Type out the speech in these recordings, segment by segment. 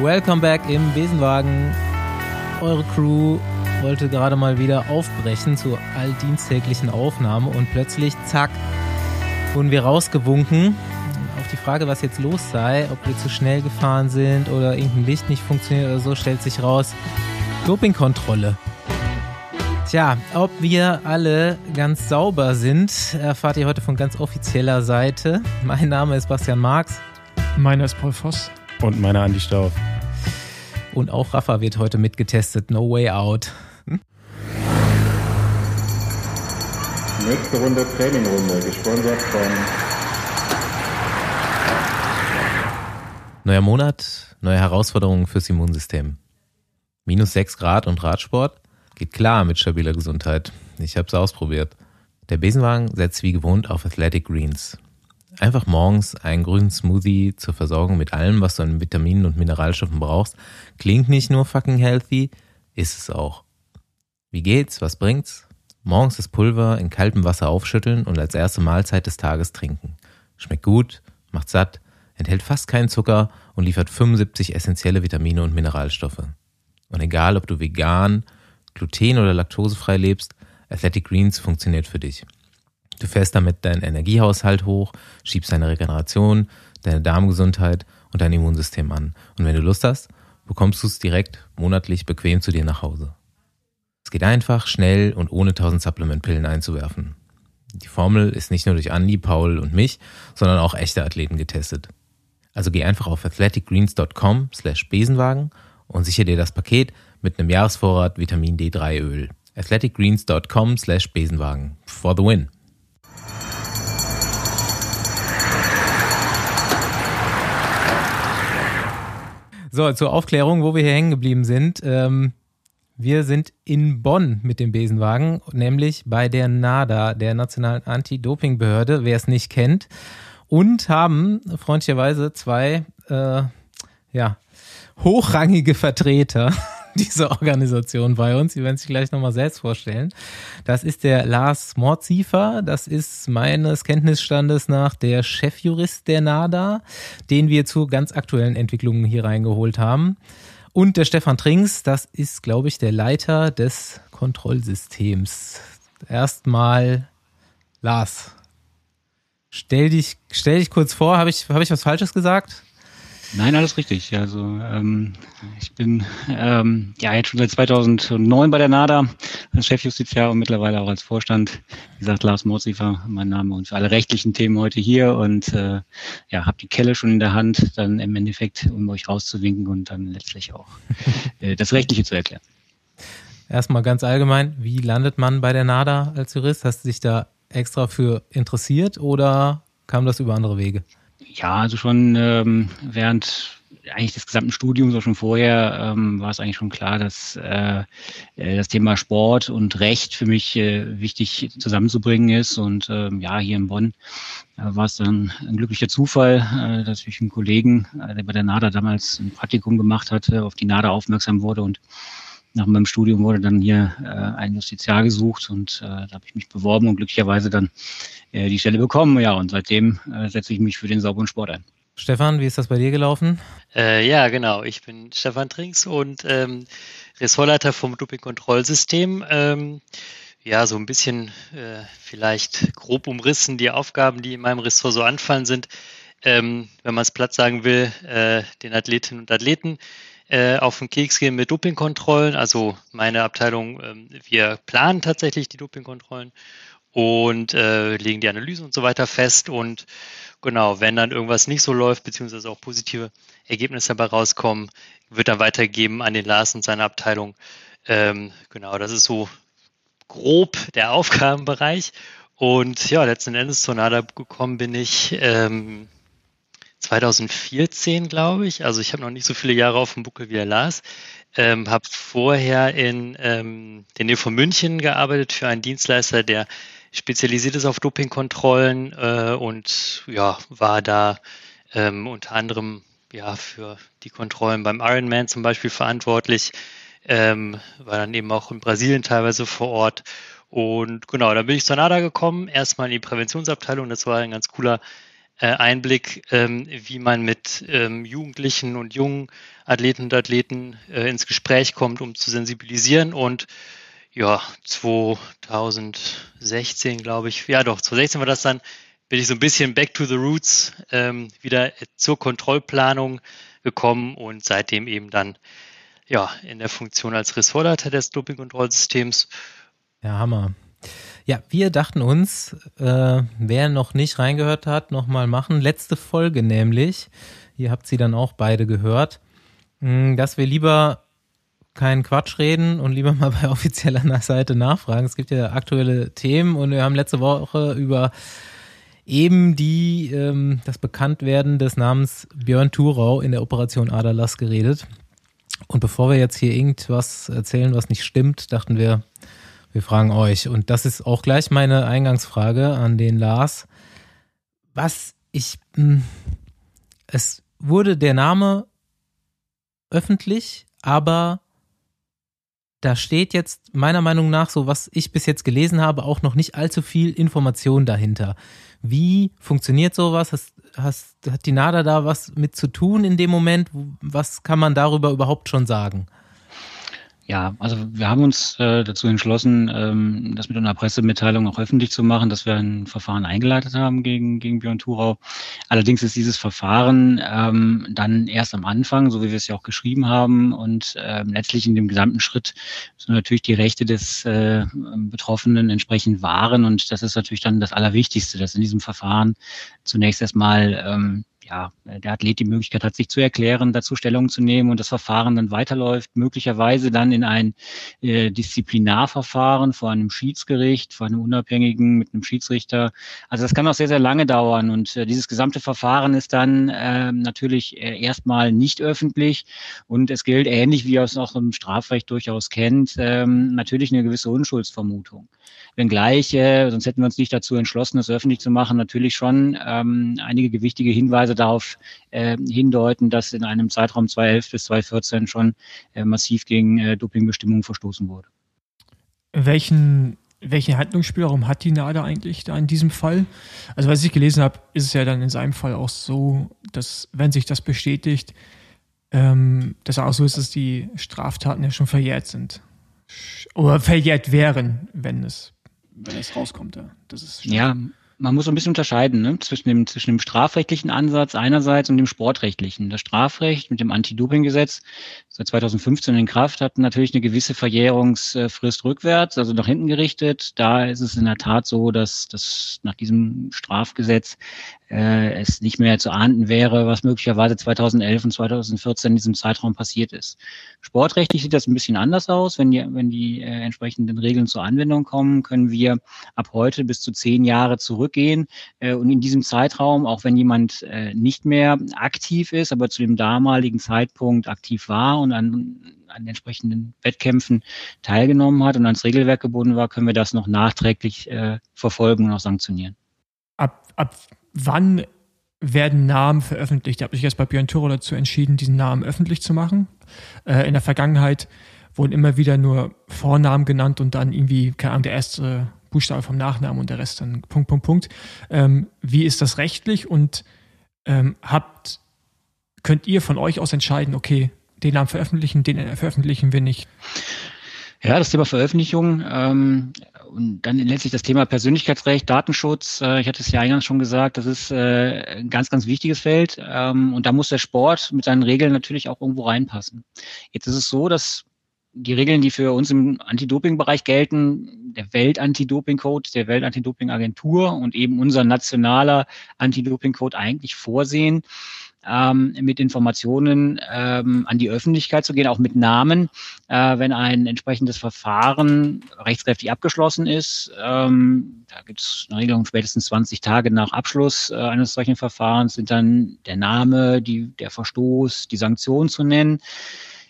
Welcome back im Besenwagen. Eure Crew wollte gerade mal wieder aufbrechen zu alldiensttäglichen Aufnahmen und plötzlich, zack, wurden wir rausgewunken. Auf die Frage, was jetzt los sei, ob wir zu schnell gefahren sind oder irgendein Licht nicht funktioniert oder so, stellt sich raus, Dopingkontrolle. Tja, ob wir alle ganz sauber sind, erfahrt ihr heute von ganz offizieller Seite. Mein Name ist Bastian Marx. Meiner ist Paul Voss. Und meiner Andi Stauf. Und auch Rafa wird heute mitgetestet. No way out. Hm? Nächste Runde Trainingrunde, gesponsert von Neuer Monat, neue Herausforderungen fürs Immunsystem. Minus 6 Grad und Radsport geht klar mit stabiler Gesundheit. Ich habe es ausprobiert. Der Besenwagen setzt wie gewohnt auf Athletic Greens. Einfach morgens einen grünen Smoothie zur Versorgung mit allem, was du an Vitaminen und Mineralstoffen brauchst. Klingt nicht nur fucking healthy, ist es auch. Wie geht's? Was bringt's? Morgens das Pulver in kaltem Wasser aufschütteln und als erste Mahlzeit des Tages trinken. Schmeckt gut, macht satt, enthält fast keinen Zucker und liefert 75 essentielle Vitamine und Mineralstoffe. Und egal, ob du vegan, gluten- oder laktosefrei lebst, Athletic Greens funktioniert für dich. Du fährst damit deinen Energiehaushalt hoch, schiebst deine Regeneration, deine Darmgesundheit und dein Immunsystem an. Und wenn du Lust hast, bekommst du es direkt monatlich bequem zu dir nach Hause. Es geht einfach, schnell und ohne tausend Supplementpillen einzuwerfen. Die Formel ist nicht nur durch Andi, Paul und mich, sondern auch echte Athleten getestet. Also geh einfach auf athleticgreens.com slash Besenwagen und sichere dir das Paket mit einem Jahresvorrat Vitamin D3 Öl. athleticgreens.com slash Besenwagen. For the win. So, zur Aufklärung, wo wir hier hängen geblieben sind. Ähm, wir sind in Bonn mit dem Besenwagen, nämlich bei der NADA, der Nationalen Anti-Doping-Behörde, wer es nicht kennt, und haben freundlicherweise zwei äh, ja, hochrangige Vertreter dieser Organisation bei uns. Sie werden sich gleich nochmal selbst vorstellen. Das ist der Lars Mordziefer. Das ist meines Kenntnisstandes nach der Chefjurist der NADA, den wir zu ganz aktuellen Entwicklungen hier reingeholt haben. Und der Stefan Trinks, das ist, glaube ich, der Leiter des Kontrollsystems. Erstmal Lars. Stell dich, stell dich kurz vor, habe ich, hab ich was Falsches gesagt? Nein, alles richtig. Also ähm, ich bin ähm, ja jetzt schon seit 2009 bei der NADA als Chefjustiziar und mittlerweile auch als Vorstand. Wie gesagt, Lars Morsiefer, mein Name und für alle rechtlichen Themen heute hier und äh, ja, habe die Kelle schon in der Hand, dann im Endeffekt, um euch rauszuwinken und dann letztlich auch äh, das Rechtliche zu erklären. Erstmal ganz allgemein, wie landet man bei der NADA als Jurist? Hast du dich da extra für interessiert oder kam das über andere Wege? Ja, also schon ähm, während eigentlich des gesamten Studiums, auch schon vorher, ähm, war es eigentlich schon klar, dass äh, äh, das Thema Sport und Recht für mich äh, wichtig zusammenzubringen ist. Und ähm, ja, hier in Bonn äh, war es dann ein glücklicher Zufall, äh, dass ich einen Kollegen, äh, der bei der NADA damals ein Praktikum gemacht hatte, auf die NADA aufmerksam wurde und nach meinem Studium wurde dann hier äh, ein Justiziar gesucht und äh, da habe ich mich beworben und glücklicherweise dann äh, die Stelle bekommen. Ja, und seitdem äh, setze ich mich für den sauberen Sport ein. Stefan, wie ist das bei dir gelaufen? Äh, ja, genau. Ich bin Stefan Trinks und ähm, Ressortleiter vom Doping-Kontrollsystem. Ähm, ja, so ein bisschen äh, vielleicht grob umrissen die Aufgaben, die in meinem Ressort so anfallen sind. Ähm, wenn man es platt sagen will, äh, den Athletinnen und Athleten äh, auf den Keks gehen mit Dopingkontrollen. Also meine Abteilung, ähm, wir planen tatsächlich die Dopingkontrollen und äh, legen die Analyse und so weiter fest. Und genau, wenn dann irgendwas nicht so läuft, beziehungsweise auch positive Ergebnisse dabei rauskommen, wird dann weitergegeben an den Lars und seine Abteilung. Ähm, genau, das ist so grob der Aufgabenbereich. Und ja, letzten Endes zur NADA gekommen bin ich ähm, 2014, glaube ich. Also ich habe noch nicht so viele Jahre auf dem Buckel wie der Lars. Ähm, habe vorher in ähm, der Nähe von München gearbeitet für einen Dienstleister, der spezialisiert ist auf Dopingkontrollen äh, und ja, war da ähm, unter anderem ja für die Kontrollen beim Ironman zum Beispiel verantwortlich. Ähm, war dann eben auch in Brasilien teilweise vor Ort. Und genau, da bin ich zur NADA gekommen, erstmal in die Präventionsabteilung. Das war ein ganz cooler äh, Einblick, ähm, wie man mit ähm, Jugendlichen und jungen Athleten und Athleten äh, ins Gespräch kommt, um zu sensibilisieren. Und ja, 2016, glaube ich, ja doch, 2016 war das dann, bin ich so ein bisschen back to the roots, ähm, wieder zur Kontrollplanung gekommen und seitdem eben dann ja in der Funktion als Ressortleiter des Dopingkontrollsystems. Ja, Hammer. Ja, wir dachten uns, äh, wer noch nicht reingehört hat, nochmal machen. Letzte Folge nämlich, ihr habt sie dann auch beide gehört, hm, dass wir lieber keinen Quatsch reden und lieber mal bei offizieller Seite nachfragen. Es gibt ja aktuelle Themen und wir haben letzte Woche über eben die ähm, das Bekanntwerden des Namens Björn Thurau in der Operation Aderlass geredet. Und bevor wir jetzt hier irgendwas erzählen, was nicht stimmt, dachten wir, wir fragen euch. Und das ist auch gleich meine Eingangsfrage an den Lars. Was ich, mh, hm, es wurde der Name öffentlich, aber da steht jetzt meiner Meinung nach, so was ich bis jetzt gelesen habe, auch noch nicht allzu viel Information dahinter. Wie funktioniert sowas? Hast, hast, hat die NADA da was mit zu tun in dem Moment? Was kann man darüber überhaupt schon sagen? Ja, also wir haben uns äh, dazu entschlossen, ähm, das mit einer Pressemitteilung auch öffentlich zu machen, dass wir ein Verfahren eingeleitet haben gegen, gegen Björn Thurau. Allerdings ist dieses Verfahren ähm, dann erst am Anfang, so wie wir es ja auch geschrieben haben, und ähm, letztlich in dem gesamten Schritt müssen natürlich die Rechte des äh, Betroffenen entsprechend wahren. Und das ist natürlich dann das Allerwichtigste, dass in diesem Verfahren zunächst erstmal ähm, ja, der Athlet die Möglichkeit hat, sich zu erklären, dazu Stellung zu nehmen und das Verfahren dann weiterläuft, möglicherweise dann in ein äh, Disziplinarverfahren vor einem Schiedsgericht, vor einem Unabhängigen mit einem Schiedsrichter. Also das kann auch sehr, sehr lange dauern und äh, dieses gesamte Verfahren ist dann äh, natürlich äh, erstmal nicht öffentlich und es gilt ähnlich, wie ihr es auch im Strafrecht durchaus kennt, ähm, natürlich eine gewisse Unschuldsvermutung wenngleich, äh, sonst hätten wir uns nicht dazu entschlossen, das öffentlich zu machen, natürlich schon ähm, einige gewichtige Hinweise darauf äh, hindeuten, dass in einem Zeitraum 2011 bis 2014 schon äh, massiv gegen äh, Dopingbestimmungen verstoßen wurde. Welchen welchen Handlungsspielraum hat die NADA eigentlich da in diesem Fall? Also, was ich gelesen habe, ist es ja dann in seinem Fall auch so, dass, wenn sich das bestätigt, ähm, dass auch so ist, dass die Straftaten ja schon verjährt sind. Oder verjährt wären, wenn es wenn es rauskommt. Ja, das ist ja man muss so ein bisschen unterscheiden ne? zwischen, dem, zwischen dem strafrechtlichen Ansatz einerseits und dem sportrechtlichen. Das Strafrecht mit dem Anti-Doping-Gesetz seit 2015 in Kraft hat natürlich eine gewisse Verjährungsfrist rückwärts, also nach hinten gerichtet. Da ist es in der Tat so, dass, dass nach diesem Strafgesetz äh, es nicht mehr zu ahnden wäre, was möglicherweise 2011 und 2014 in diesem Zeitraum passiert ist. Sportrechtlich sieht das ein bisschen anders aus. Wenn die, wenn die äh, entsprechenden Regeln zur Anwendung kommen, können wir ab heute bis zu zehn Jahre zurückgehen äh, und in diesem Zeitraum, auch wenn jemand äh, nicht mehr aktiv ist, aber zu dem damaligen Zeitpunkt aktiv war und an an entsprechenden Wettkämpfen teilgenommen hat und ans Regelwerk gebunden war, können wir das noch nachträglich äh, verfolgen und auch sanktionieren. Ab, ab wann werden Namen veröffentlicht? Da habe ich jetzt bei Björn Thürer dazu entschieden, diesen Namen öffentlich zu machen. Äh, in der Vergangenheit wurden immer wieder nur Vornamen genannt und dann irgendwie, keine Ahnung, der erste Buchstabe vom Nachnamen und der Rest dann Punkt, Punkt, Punkt. Ähm, wie ist das rechtlich und ähm, habt, könnt ihr von euch aus entscheiden, okay, den Namen veröffentlichen, den veröffentlichen wir nicht? Ja, das Thema Veröffentlichung ähm, und dann letztlich das Thema Persönlichkeitsrecht, Datenschutz. Äh, ich hatte es ja eingangs schon gesagt, das ist äh, ein ganz, ganz wichtiges Feld. Ähm, und da muss der Sport mit seinen Regeln natürlich auch irgendwo reinpassen. Jetzt ist es so, dass die Regeln, die für uns im Anti-Doping-Bereich gelten, der Welt-Anti-Doping-Code, der Welt-Anti-Doping-Agentur und eben unser nationaler Anti-Doping-Code eigentlich vorsehen, ähm, mit Informationen ähm, an die Öffentlichkeit zu gehen, auch mit Namen, äh, wenn ein entsprechendes Verfahren rechtskräftig abgeschlossen ist. Ähm, da gibt es eine Regelung spätestens 20 Tage nach Abschluss äh, eines solchen Verfahrens sind dann der Name, die, der Verstoß, die Sanktion zu nennen.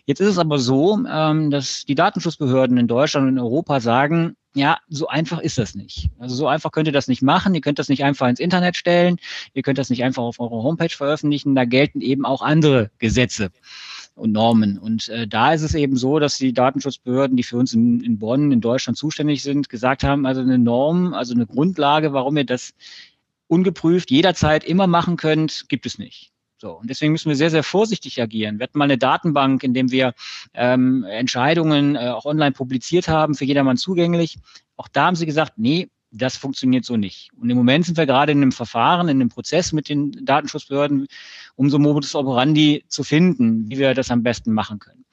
Jetzt ist es aber so, ähm, dass die Datenschutzbehörden in Deutschland und in Europa sagen, ja, so einfach ist das nicht. Also so einfach könnt ihr das nicht machen. Ihr könnt das nicht einfach ins Internet stellen. Ihr könnt das nicht einfach auf eurer Homepage veröffentlichen. Da gelten eben auch andere Gesetze und Normen. Und äh, da ist es eben so, dass die Datenschutzbehörden, die für uns in, in Bonn, in Deutschland zuständig sind, gesagt haben, also eine Norm, also eine Grundlage, warum ihr das ungeprüft jederzeit immer machen könnt, gibt es nicht. So, und deswegen müssen wir sehr, sehr vorsichtig agieren. Wir hatten mal eine Datenbank, in dem wir ähm, Entscheidungen äh, auch online publiziert haben, für jedermann zugänglich. Auch da haben sie gesagt, nee, das funktioniert so nicht. Und im Moment sind wir gerade in einem Verfahren, in einem Prozess mit den Datenschutzbehörden, um so Modus operandi zu finden, wie wir das am besten machen können.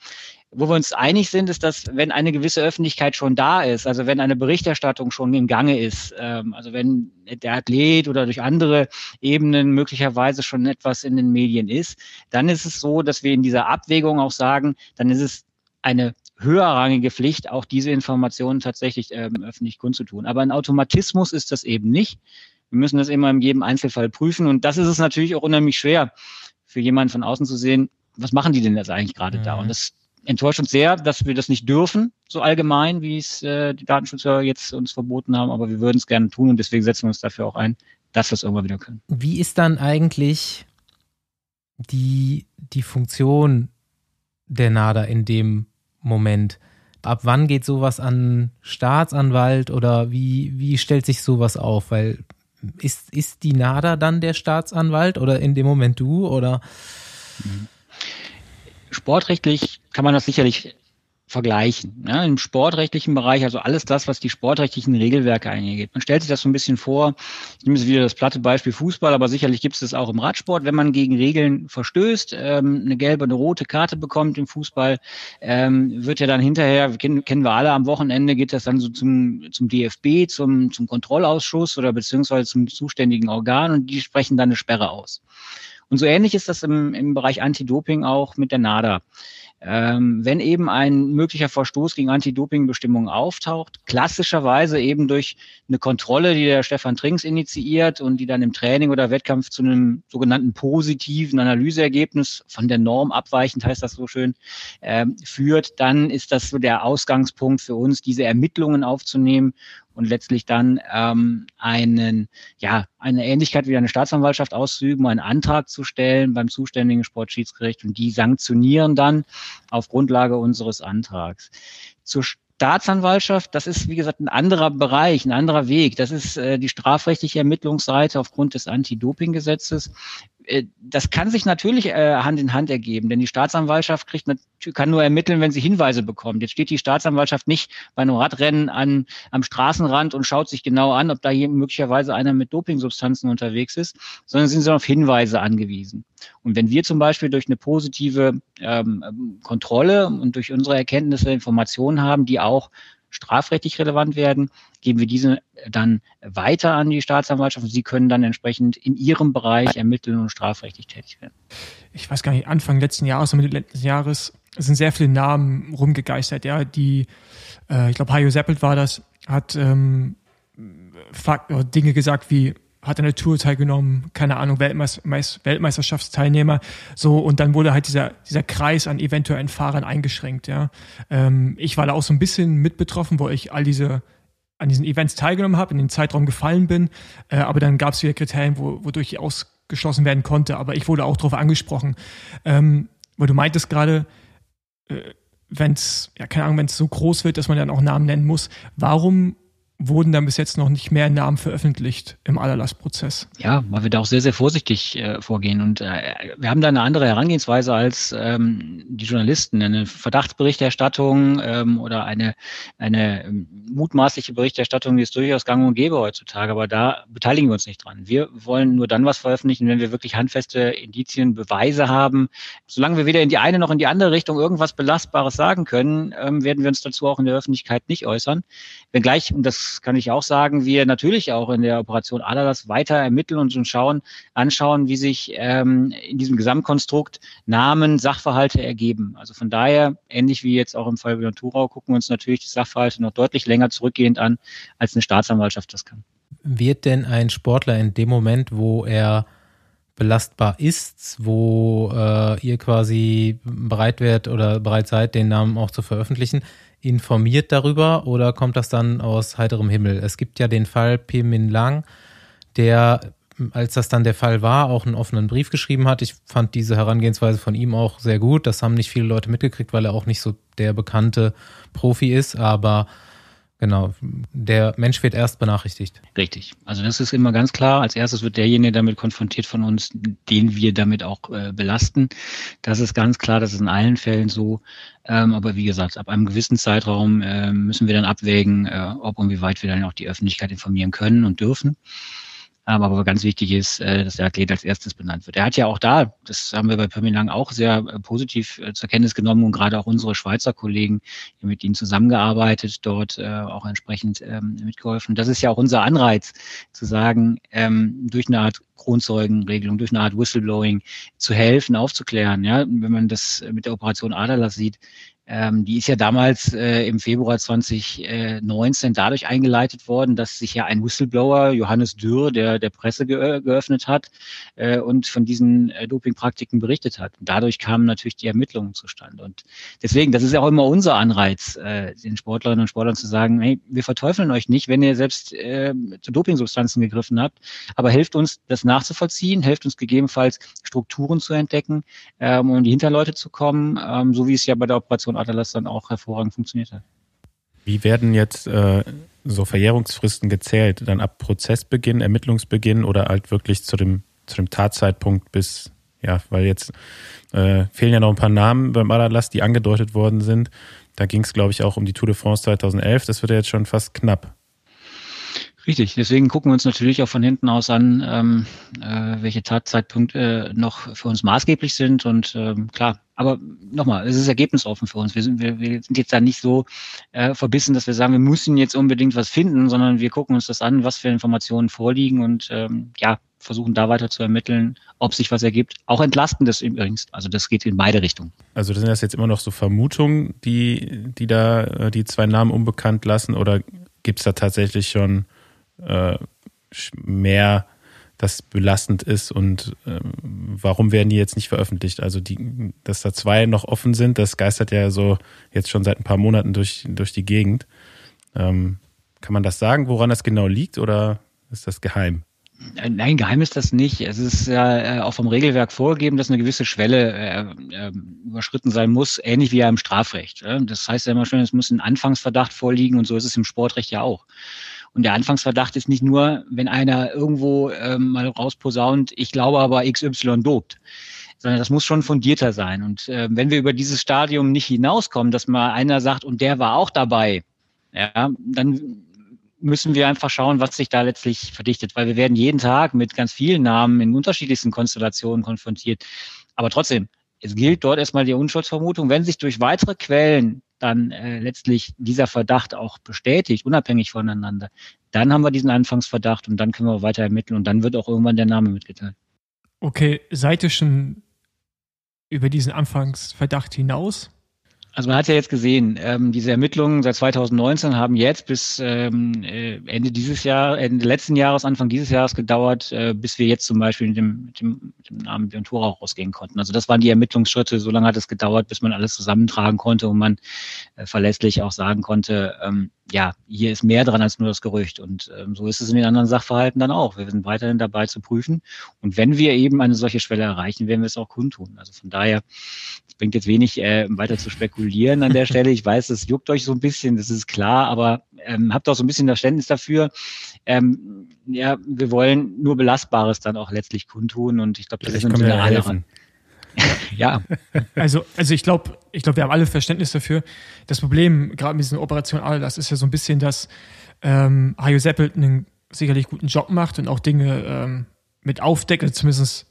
Wo wir uns einig sind, ist, dass wenn eine gewisse Öffentlichkeit schon da ist, also wenn eine Berichterstattung schon im Gange ist, ähm, also wenn der Athlet oder durch andere Ebenen möglicherweise schon etwas in den Medien ist, dann ist es so, dass wir in dieser Abwägung auch sagen, dann ist es eine höherrangige Pflicht, auch diese Informationen tatsächlich ähm, öffentlich kundzutun. Aber ein Automatismus ist das eben nicht. Wir müssen das immer in jedem Einzelfall prüfen. Und das ist es natürlich auch unheimlich schwer für jemanden von außen zu sehen, was machen die denn jetzt eigentlich gerade mhm. da? Und das enttäuscht uns sehr, dass wir das nicht dürfen, so allgemein, wie es äh, die Datenschützer jetzt uns verboten haben. Aber wir würden es gerne tun und deswegen setzen wir uns dafür auch ein, dass wir es irgendwann wieder können. Wie ist dann eigentlich die, die Funktion der NADA in dem Moment? Ab wann geht sowas an Staatsanwalt oder wie, wie stellt sich sowas auf? Weil ist, ist die NADA dann der Staatsanwalt oder in dem Moment du oder? Sportrechtlich kann man das sicherlich vergleichen. Ja, Im sportrechtlichen Bereich, also alles das, was die sportrechtlichen Regelwerke eingeht. Man stellt sich das so ein bisschen vor, ich nehme jetzt wieder das platte Beispiel Fußball, aber sicherlich gibt es das auch im Radsport, wenn man gegen Regeln verstößt, ähm, eine gelbe, eine rote Karte bekommt im Fußball, ähm, wird ja dann hinterher, kennen, kennen wir alle, am Wochenende geht das dann so zum, zum DFB, zum, zum Kontrollausschuss oder beziehungsweise zum zuständigen Organ und die sprechen dann eine Sperre aus. Und so ähnlich ist das im, im Bereich Anti-Doping auch mit der NADA. Ähm, wenn eben ein möglicher Verstoß gegen Anti-Doping-Bestimmungen auftaucht, klassischerweise eben durch eine Kontrolle, die der Stefan Trinks initiiert und die dann im Training oder Wettkampf zu einem sogenannten positiven Analyseergebnis von der Norm abweichend, heißt das so schön, äh, führt, dann ist das so der Ausgangspunkt für uns, diese Ermittlungen aufzunehmen und letztlich dann ähm, einen, ja, eine Ähnlichkeit wie eine Staatsanwaltschaft auszuüben, einen Antrag zu stellen beim zuständigen Sportschiedsgericht und die sanktionieren dann auf Grundlage unseres Antrags. Zur Staatsanwaltschaft, das ist wie gesagt ein anderer Bereich, ein anderer Weg. Das ist äh, die strafrechtliche Ermittlungsseite aufgrund des Anti-Doping-Gesetzes. Äh, das kann sich natürlich äh, Hand in Hand ergeben, denn die Staatsanwaltschaft kriegt, kann nur ermitteln, wenn sie Hinweise bekommt. Jetzt steht die Staatsanwaltschaft nicht bei einem Radrennen an, am Straßenrand und schaut sich genau an, ob da hier möglicherweise einer mit Dopingsubstanzen unterwegs ist, sondern sind sie auf Hinweise angewiesen. Und wenn wir zum Beispiel durch eine positive ähm, Kontrolle und durch unsere Erkenntnisse Informationen haben, die auch strafrechtlich relevant werden, geben wir diese dann weiter an die Staatsanwaltschaft und sie können dann entsprechend in ihrem Bereich ermitteln und strafrechtlich tätig werden. Ich weiß gar nicht, Anfang letzten Jahres, Mitte letzten Jahres sind sehr viele Namen rumgegeistert, ja, die, äh, ich glaube, Hajo Seppelt war das, hat ähm, Fakt, Dinge gesagt wie hat an der Tour teilgenommen, keine Ahnung, Weltmeister, Weltmeisterschaftsteilnehmer, so, und dann wurde halt dieser, dieser Kreis an eventuellen Fahrern eingeschränkt, ja. Ähm, ich war da auch so ein bisschen mit betroffen, wo ich all diese, an diesen Events teilgenommen habe, in den Zeitraum gefallen bin, äh, aber dann gab es wieder Kriterien, wo, wodurch ich ausgeschlossen werden konnte, aber ich wurde auch darauf angesprochen, ähm, weil du meintest gerade, äh, wenn es, ja, keine Ahnung, wenn es so groß wird, dass man dann auch Namen nennen muss, warum wurden dann bis jetzt noch nicht mehr Namen veröffentlicht im Allerlassprozess. Ja, weil wir da auch sehr, sehr vorsichtig äh, vorgehen. Und äh, wir haben da eine andere Herangehensweise als ähm, die Journalisten. Eine Verdachtsberichterstattung ähm, oder eine, eine ähm, mutmaßliche Berichterstattung, die ist durchaus gang und gäbe heutzutage, aber da beteiligen wir uns nicht dran. Wir wollen nur dann was veröffentlichen, wenn wir wirklich handfeste Indizien, Beweise haben. Solange wir weder in die eine noch in die andere Richtung irgendwas Belastbares sagen können, ähm, werden wir uns dazu auch in der Öffentlichkeit nicht äußern. Wenngleich, und das kann ich auch sagen, wir natürlich auch in der Operation Adalas weiter ermitteln und schauen, anschauen, wie sich ähm, in diesem Gesamtkonstrukt Namen, Sachverhalte ergeben. Also von daher, ähnlich wie jetzt auch im Fall Björn Thurau, gucken wir uns natürlich die Sachverhalte noch deutlich länger zurückgehend an, als eine Staatsanwaltschaft das kann. Wird denn ein Sportler in dem Moment, wo er belastbar ist, wo äh, ihr quasi bereit werdet oder bereit seid, den Namen auch zu veröffentlichen, informiert darüber oder kommt das dann aus heiterem Himmel? Es gibt ja den Fall P. Min Lang, der, als das dann der Fall war, auch einen offenen Brief geschrieben hat. Ich fand diese Herangehensweise von ihm auch sehr gut. Das haben nicht viele Leute mitgekriegt, weil er auch nicht so der bekannte Profi ist, aber Genau, der Mensch wird erst benachrichtigt. Richtig. Also das ist immer ganz klar. Als erstes wird derjenige damit konfrontiert von uns, den wir damit auch äh, belasten. Das ist ganz klar, das ist in allen Fällen so. Ähm, aber wie gesagt, ab einem gewissen Zeitraum äh, müssen wir dann abwägen, äh, ob und wie weit wir dann auch die Öffentlichkeit informieren können und dürfen. Ähm, aber ganz wichtig ist, äh, dass der Athlet als erstes benannt wird. Er hat ja auch da, das haben wir bei Pömmelang auch sehr äh, positiv äh, zur Kenntnis genommen und gerade auch unsere Schweizer Kollegen, mit ihnen zusammengearbeitet, dort auch entsprechend ähm, mitgeholfen. Das ist ja auch unser Anreiz, zu sagen, ähm, durch eine Art Kronzeugenregelung, durch eine Art Whistleblowing zu helfen, aufzuklären. Ja, wenn man das mit der Operation Aderlass sieht, ähm, die ist ja damals äh, im Februar 2019 dadurch eingeleitet worden, dass sich ja ein Whistleblower, Johannes Dürr, der der Presse ge geöffnet hat äh, und von diesen äh, Dopingpraktiken berichtet hat. Und dadurch kamen natürlich die Ermittlungen zustande. Und deswegen, das ist ja auch immer unser Anreiz, äh, den Sportlerinnen und Sportlern zu sagen, hey, wir verteufeln euch nicht, wenn ihr selbst äh, zu Dopingsubstanzen gegriffen habt, aber helft uns, das nachzuvollziehen, helft uns gegebenenfalls Strukturen zu entdecken, ähm, um die Hinterleute zu kommen, ähm, so wie es ja bei der Operation Adalas dann auch hervorragend funktioniert hat. Wie werden jetzt äh, so Verjährungsfristen gezählt? Dann ab Prozessbeginn, Ermittlungsbeginn oder halt wirklich zu dem, zu dem Tatzeitpunkt bis, ja, weil jetzt äh, fehlen ja noch ein paar Namen beim Adalas, die angedeutet worden sind. Da ging es, glaube ich, auch um die Tour de France 2011. Das wird ja jetzt schon fast knapp. Richtig, deswegen gucken wir uns natürlich auch von hinten aus an, ähm, äh, welche Tatzeitpunkte äh, noch für uns maßgeblich sind. Und ähm, klar, aber nochmal, es ist ergebnisoffen für uns. Wir sind, wir, wir sind jetzt da nicht so äh, verbissen, dass wir sagen, wir müssen jetzt unbedingt was finden, sondern wir gucken uns das an, was für Informationen vorliegen und ähm, ja, versuchen da weiter zu ermitteln, ob sich was ergibt. Auch entlastendes übrigens. Also das geht in beide Richtungen. Also sind das jetzt immer noch so Vermutungen, die, die da äh, die zwei Namen unbekannt lassen oder gibt es da tatsächlich schon äh, mehr das belastend ist und ähm, warum werden die jetzt nicht veröffentlicht? Also die, dass da zwei noch offen sind, das geistert ja so jetzt schon seit ein paar Monaten durch, durch die Gegend. Ähm, kann man das sagen, woran das genau liegt oder ist das geheim? Nein, geheim ist das nicht. Es ist ja äh, auch vom Regelwerk vorgegeben, dass eine gewisse Schwelle äh, äh, überschritten sein muss, ähnlich wie ja im Strafrecht. Äh. Das heißt ja immer schon, es muss ein Anfangsverdacht vorliegen und so ist es im Sportrecht ja auch. Und der Anfangsverdacht ist nicht nur, wenn einer irgendwo ähm, mal rausposaunt, ich glaube aber XY dopt sondern das muss schon fundierter sein. Und äh, wenn wir über dieses Stadium nicht hinauskommen, dass mal einer sagt, und der war auch dabei, ja, dann müssen wir einfach schauen, was sich da letztlich verdichtet, weil wir werden jeden Tag mit ganz vielen Namen in unterschiedlichsten Konstellationen konfrontiert. Aber trotzdem, es gilt dort erstmal die Unschuldsvermutung. Wenn sich durch weitere Quellen dann äh, letztlich dieser Verdacht auch bestätigt, unabhängig voneinander, dann haben wir diesen Anfangsverdacht und dann können wir weiter ermitteln und dann wird auch irgendwann der Name mitgeteilt. Okay, seid ihr schon über diesen Anfangsverdacht hinaus? Also man hat ja jetzt gesehen, ähm, diese Ermittlungen seit 2019 haben jetzt bis ähm, äh, Ende dieses Jahr, Ende letzten Jahres, Anfang dieses Jahres gedauert, äh, bis wir jetzt zum Beispiel mit dem, mit dem, mit dem Namen Björn rausgehen konnten. Also das waren die Ermittlungsschritte. So lange hat es gedauert, bis man alles zusammentragen konnte und man äh, verlässlich auch sagen konnte, ähm, ja, hier ist mehr dran als nur das Gerücht. Und ähm, so ist es in den anderen Sachverhalten dann auch. Wir sind weiterhin dabei zu prüfen. Und wenn wir eben eine solche Schwelle erreichen, werden wir es auch kundtun. Also von daher, es bringt jetzt wenig äh, weiter zu spekulieren an der Stelle. Ich weiß, das juckt euch so ein bisschen, das ist klar, aber ähm, habt auch so ein bisschen Verständnis dafür. Ähm, ja, wir wollen nur Belastbares dann auch letztlich kundtun. Und ich glaube, das ist natürlich alle helfen. Ja. Also, also ich glaube, ich glaube, wir haben alle Verständnis dafür. Das Problem, gerade mit dieser Operation Adelas, ist ja so ein bisschen, dass ähm, Hajo Seppelt einen sicherlich guten Job macht und auch Dinge ähm, mit aufdeckt, also zumindest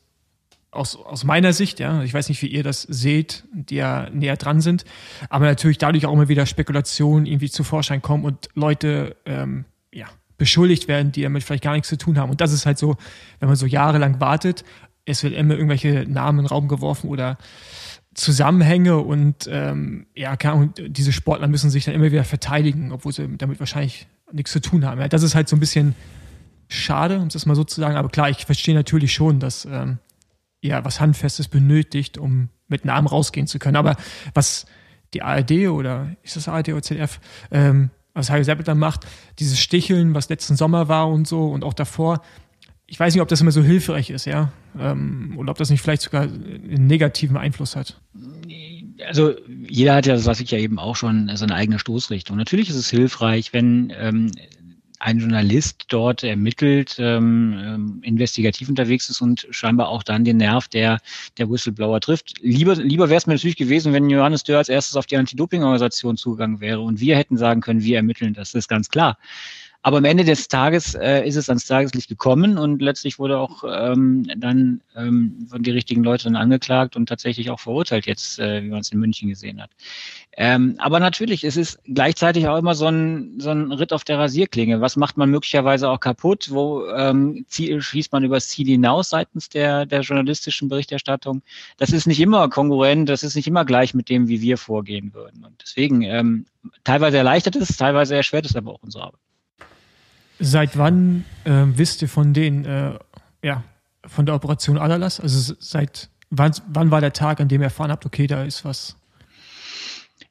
aus, aus meiner Sicht, ja. Ich weiß nicht, wie ihr das seht, die ja näher dran sind. Aber natürlich dadurch auch immer wieder Spekulationen irgendwie zu Vorschein kommen und Leute, ähm, ja, beschuldigt werden, die damit vielleicht gar nichts zu tun haben. Und das ist halt so, wenn man so jahrelang wartet es wird immer irgendwelche Namen in den Raum geworfen oder Zusammenhänge und ähm, ja, und diese Sportler müssen sich dann immer wieder verteidigen, obwohl sie damit wahrscheinlich nichts zu tun haben. Ja, das ist halt so ein bisschen schade, um es mal so zu sagen. Aber klar, ich verstehe natürlich schon, dass ähm, ja was Handfestes benötigt, um mit Namen rausgehen zu können. Aber was die ARD oder ist das ARD oder ZDF, ähm, was Heil Seppelt dann macht, dieses Sticheln, was letzten Sommer war und so und auch davor, ich weiß nicht, ob das immer so hilfreich ist, ja. Ähm, oder ob das nicht vielleicht sogar einen negativen Einfluss hat. also jeder hat ja, das weiß ich ja eben auch schon, seine eigene Stoßrichtung. Natürlich ist es hilfreich, wenn ähm, ein Journalist dort ermittelt, ähm, ähm, investigativ unterwegs ist und scheinbar auch dann den Nerv der, der Whistleblower trifft. Lieber, lieber wäre es mir natürlich gewesen, wenn Johannes Dörr als erstes auf die Anti-Doping-Organisation zugegangen wäre und wir hätten sagen können, wir ermitteln das, das ist ganz klar. Aber am Ende des Tages äh, ist es ans Tageslicht gekommen und letztlich wurde auch ähm, dann ähm, von die richtigen Leute dann angeklagt und tatsächlich auch verurteilt jetzt, äh, wie man es in München gesehen hat. Ähm, aber natürlich, es ist gleichzeitig auch immer so ein, so ein Ritt auf der Rasierklinge. Was macht man möglicherweise auch kaputt? Wo ähm, schießt man übers Ziel hinaus seitens der, der journalistischen Berichterstattung? Das ist nicht immer konkurrent, das ist nicht immer gleich mit dem, wie wir vorgehen würden. Und deswegen ähm, teilweise erleichtert es, teilweise erschwert es aber auch unsere Arbeit. Seit wann äh, wisst ihr von den, äh, ja, von der Operation Adalas? Also seit wann, wann war der Tag, an dem ihr erfahren habt, okay, da ist was?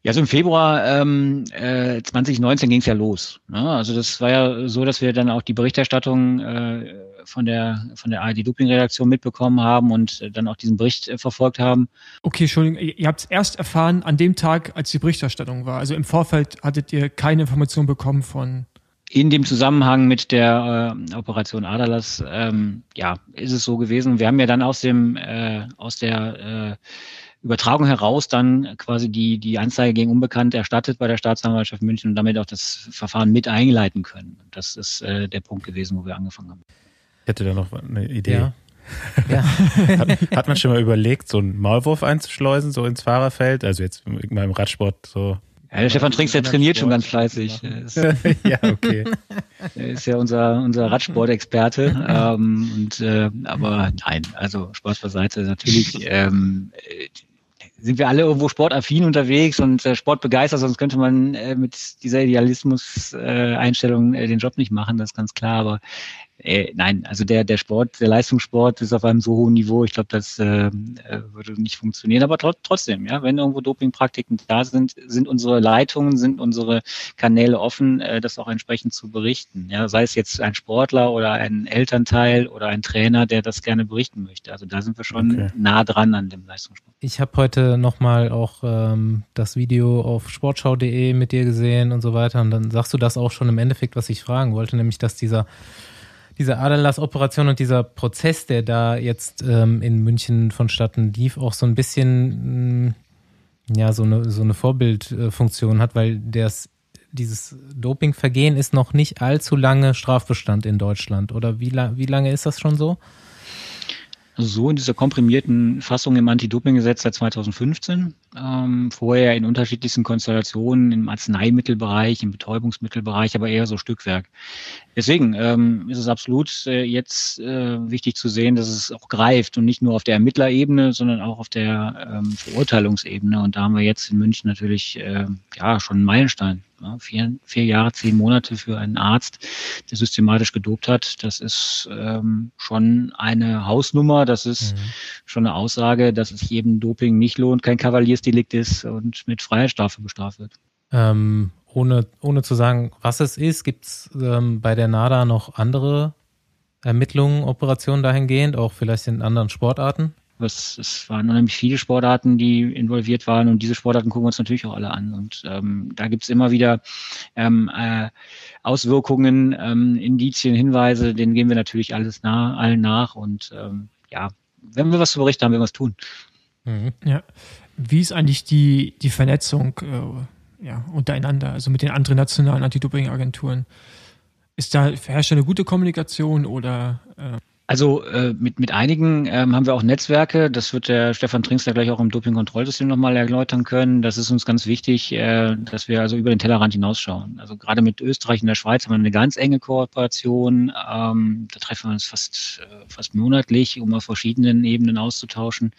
Ja, also im Februar ähm, äh, 2019 ging es ja los. Ne? Also das war ja so, dass wir dann auch die Berichterstattung äh, von der von der ARD-Doping-Redaktion mitbekommen haben und äh, dann auch diesen Bericht äh, verfolgt haben. Okay, Entschuldigung, ihr habt es erst erfahren an dem Tag, als die Berichterstattung war. Also im Vorfeld hattet ihr keine Information bekommen von in dem Zusammenhang mit der äh, Operation Adalas, ähm, ja, ist es so gewesen. Wir haben ja dann aus dem äh, aus der äh, Übertragung heraus dann quasi die die Anzeige gegen Unbekannt erstattet bei der Staatsanwaltschaft München und damit auch das Verfahren mit einleiten können. Das ist äh, der Punkt gewesen, wo wir angefangen haben. Ich hätte da noch eine Idee. Ja. Ja. hat, hat man schon mal überlegt, so einen Maulwurf einzuschleusen, so ins Fahrerfeld? Also jetzt mal im Radsport so ja, der Stefan Trinks, der trainiert schon ganz fleißig. ja, okay. Er ist ja unser, unser Radsportexperte. ähm, und, äh, aber nein, also Spaß beiseite. Natürlich ähm, sind wir alle irgendwo sportaffin unterwegs und äh, sportbegeistert, sonst könnte man äh, mit dieser Idealismus-Einstellung äh, den Job nicht machen, das ist ganz klar. Aber äh, nein, also der, der Sport, der Leistungssport ist auf einem so hohen Niveau, ich glaube, das äh, äh, würde nicht funktionieren. Aber tr trotzdem, ja, wenn irgendwo Dopingpraktiken da sind, sind unsere Leitungen, sind unsere Kanäle offen, äh, das auch entsprechend zu berichten. Ja, sei es jetzt ein Sportler oder ein Elternteil oder ein Trainer, der das gerne berichten möchte. Also da sind wir schon okay. nah dran an dem Leistungssport. Ich habe heute nochmal auch ähm, das Video auf sportschau.de mit dir gesehen und so weiter. Und dann sagst du das auch schon im Endeffekt, was ich fragen wollte, nämlich dass dieser diese Aderlass-Operation und dieser Prozess, der da jetzt ähm, in München vonstatten lief, auch so ein bisschen mm, ja so eine so eine Vorbildfunktion hat, weil das dieses Dopingvergehen ist noch nicht allzu lange Strafbestand in Deutschland. Oder wie, wie lange ist das schon so? So in dieser komprimierten Fassung im Anti-Doping-Gesetz seit 2015. Ähm, vorher in unterschiedlichsten Konstellationen im Arzneimittelbereich, im Betäubungsmittelbereich, aber eher so Stückwerk. Deswegen ähm, ist es absolut äh, jetzt äh, wichtig zu sehen, dass es auch greift und nicht nur auf der Ermittlerebene, sondern auch auf der ähm, Verurteilungsebene. Und da haben wir jetzt in München natürlich äh, ja schon einen Meilenstein. Ja, vier, vier Jahre, zehn Monate für einen Arzt, der systematisch gedopt hat, das ist ähm, schon eine Hausnummer, das ist mhm. schon eine Aussage, dass es jedem Doping nicht lohnt, kein Kavaliersdelikt ist und mit Freiheitsstrafe bestraft wird. Ähm, ohne, ohne zu sagen, was es ist, gibt es ähm, bei der NADA noch andere Ermittlungen, Operationen dahingehend, auch vielleicht in anderen Sportarten? Was, es waren unheimlich viele Sportarten, die involviert waren und diese Sportarten gucken wir uns natürlich auch alle an. Und ähm, da gibt's immer wieder ähm, äh, Auswirkungen, ähm, Indizien, Hinweise, denen gehen wir natürlich alles nah, allen nach. Und ähm, ja, wenn wir was zu berichten haben, werden wir was tun. Mhm. Ja. Wie ist eigentlich die, die Vernetzung äh, ja, untereinander, also mit den anderen nationalen Anti-Doping-Agenturen? Ist da herrscht eine gute Kommunikation oder äh also äh, mit, mit einigen ähm, haben wir auch Netzwerke. Das wird der Stefan Trinkster gleich auch im Dopingkontrollsystem nochmal erläutern können. Das ist uns ganz wichtig, äh, dass wir also über den Tellerrand hinausschauen. Also gerade mit Österreich und der Schweiz haben wir eine ganz enge Kooperation. Ähm, da treffen wir uns fast, äh, fast monatlich, um auf verschiedenen Ebenen auszutauschen.